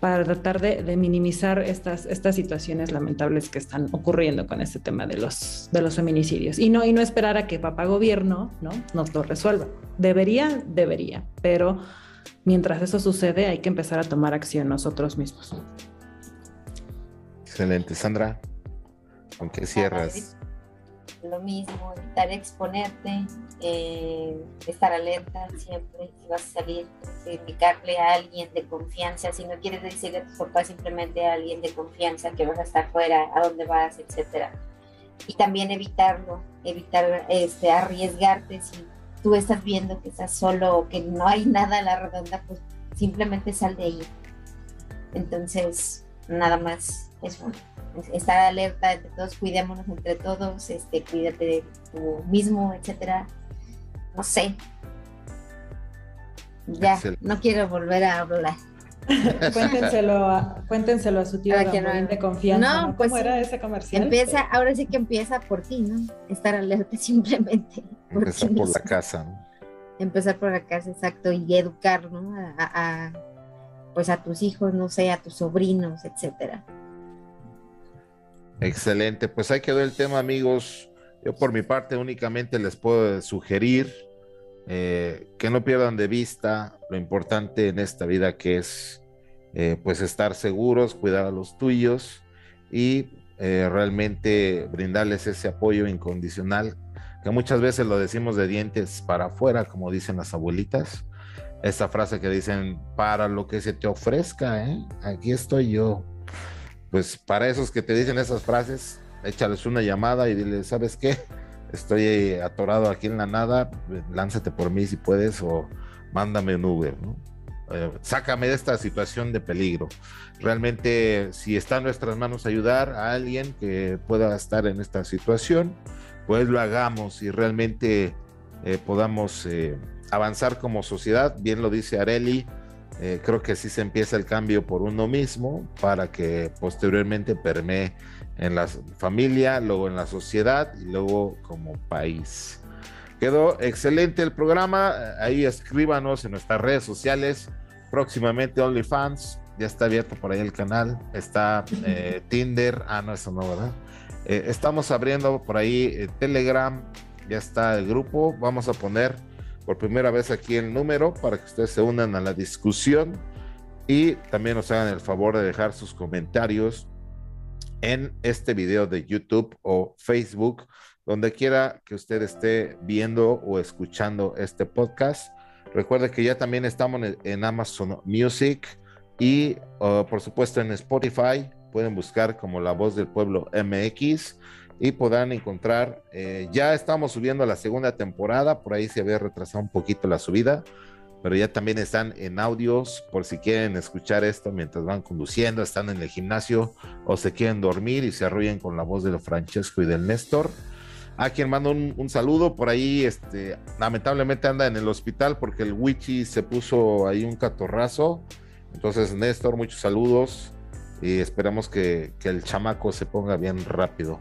para tratar de, minimizar estas, estas situaciones lamentables que están ocurriendo con este tema de los, de los feminicidios. Y no, y no esperar a que papá gobierno ¿no? nos lo resuelva. Debería, debería, pero mientras eso sucede hay que empezar a tomar acción nosotros mismos. Excelente, Sandra. ¿Con qué cierras? Lo mismo, evitar exponerte, eh, estar alerta siempre si vas a salir, indicarle a alguien de confianza, si no quieres decirle a tus papás, simplemente a alguien de confianza que vas a estar fuera, a dónde vas, etcétera. Y también evitarlo, evitar este, arriesgarte si tú estás viendo que estás solo o que no hay nada a la redonda, pues simplemente sal de ahí. Entonces, nada más eso estar alerta entre todos, cuidémonos entre todos, este, cuídate de tú mismo, etcétera. No sé. Ya, no quiero volver a hablar. [LAUGHS] cuéntenselo, a, cuéntenselo a su tío de confianza. No, pues ¿Cómo era ese comercial? Empieza, ahora sí que empieza por ti, ¿no? Estar alerta [LAUGHS] simplemente. Empezar por la casa, ¿no? Empezar por la casa, exacto, y educar, ¿no? A, a, pues a tus hijos, no sé, a tus sobrinos, etcétera. Excelente, pues ahí quedó el tema, amigos. Yo por mi parte únicamente les puedo sugerir eh, que no pierdan de vista lo importante en esta vida que es eh, pues estar seguros, cuidar a los tuyos y eh, realmente brindarles ese apoyo incondicional que muchas veces lo decimos de dientes para afuera, como dicen las abuelitas. Esta frase que dicen, para lo que se te ofrezca, aquí estoy yo pues para esos que te dicen esas frases, échales una llamada y dile, ¿sabes qué? Estoy atorado aquí en la nada, lánzate por mí si puedes o mándame un Uber, ¿no? Eh, sácame de esta situación de peligro. Realmente, si está en nuestras manos ayudar a alguien que pueda estar en esta situación, pues lo hagamos y realmente eh, podamos eh, avanzar como sociedad. Bien lo dice Areli, eh, creo que sí se empieza el cambio por uno mismo para que posteriormente permee en la familia, luego en la sociedad y luego como país. Quedó excelente el programa. Ahí escríbanos en nuestras redes sociales. Próximamente OnlyFans. Ya está abierto por ahí el canal. Está eh, [LAUGHS] Tinder. Ah, no, eso no, ¿verdad? Eh, estamos abriendo por ahí Telegram. Ya está el grupo. Vamos a poner por primera vez aquí el número para que ustedes se unan a la discusión y también nos hagan el favor de dejar sus comentarios en este video de YouTube o Facebook, donde quiera que usted esté viendo o escuchando este podcast. Recuerde que ya también estamos en Amazon Music y oh, por supuesto en Spotify. Pueden buscar como La Voz del Pueblo MX y podrán encontrar, eh, ya estamos subiendo la segunda temporada, por ahí se había retrasado un poquito la subida, pero ya también están en audios por si quieren escuchar esto mientras van conduciendo, están en el gimnasio o se quieren dormir y se arrullen con la voz de Francesco y del Néstor. A quien mando un, saludo, por ahí este, lamentablemente anda en el hospital porque el Wichi se puso ahí un catorrazo. Entonces, Néstor, muchos saludos y esperamos que, que el chamaco se ponga bien rápido.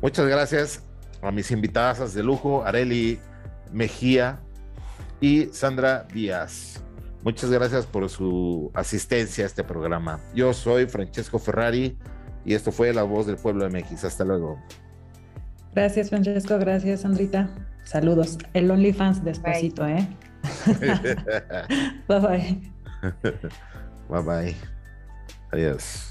Muchas gracias a mis invitadas de lujo, Areli Mejía y Sandra Díaz. Muchas gracias por su asistencia a este programa. Yo soy Francesco Ferrari y esto fue La Voz del Pueblo de México. Hasta luego. Gracias, Francesco. Gracias, Sandrita. Saludos. El OnlyFans despacito, ¿eh? [LAUGHS] [LAUGHS] bye bye. Bye bye. Adiós.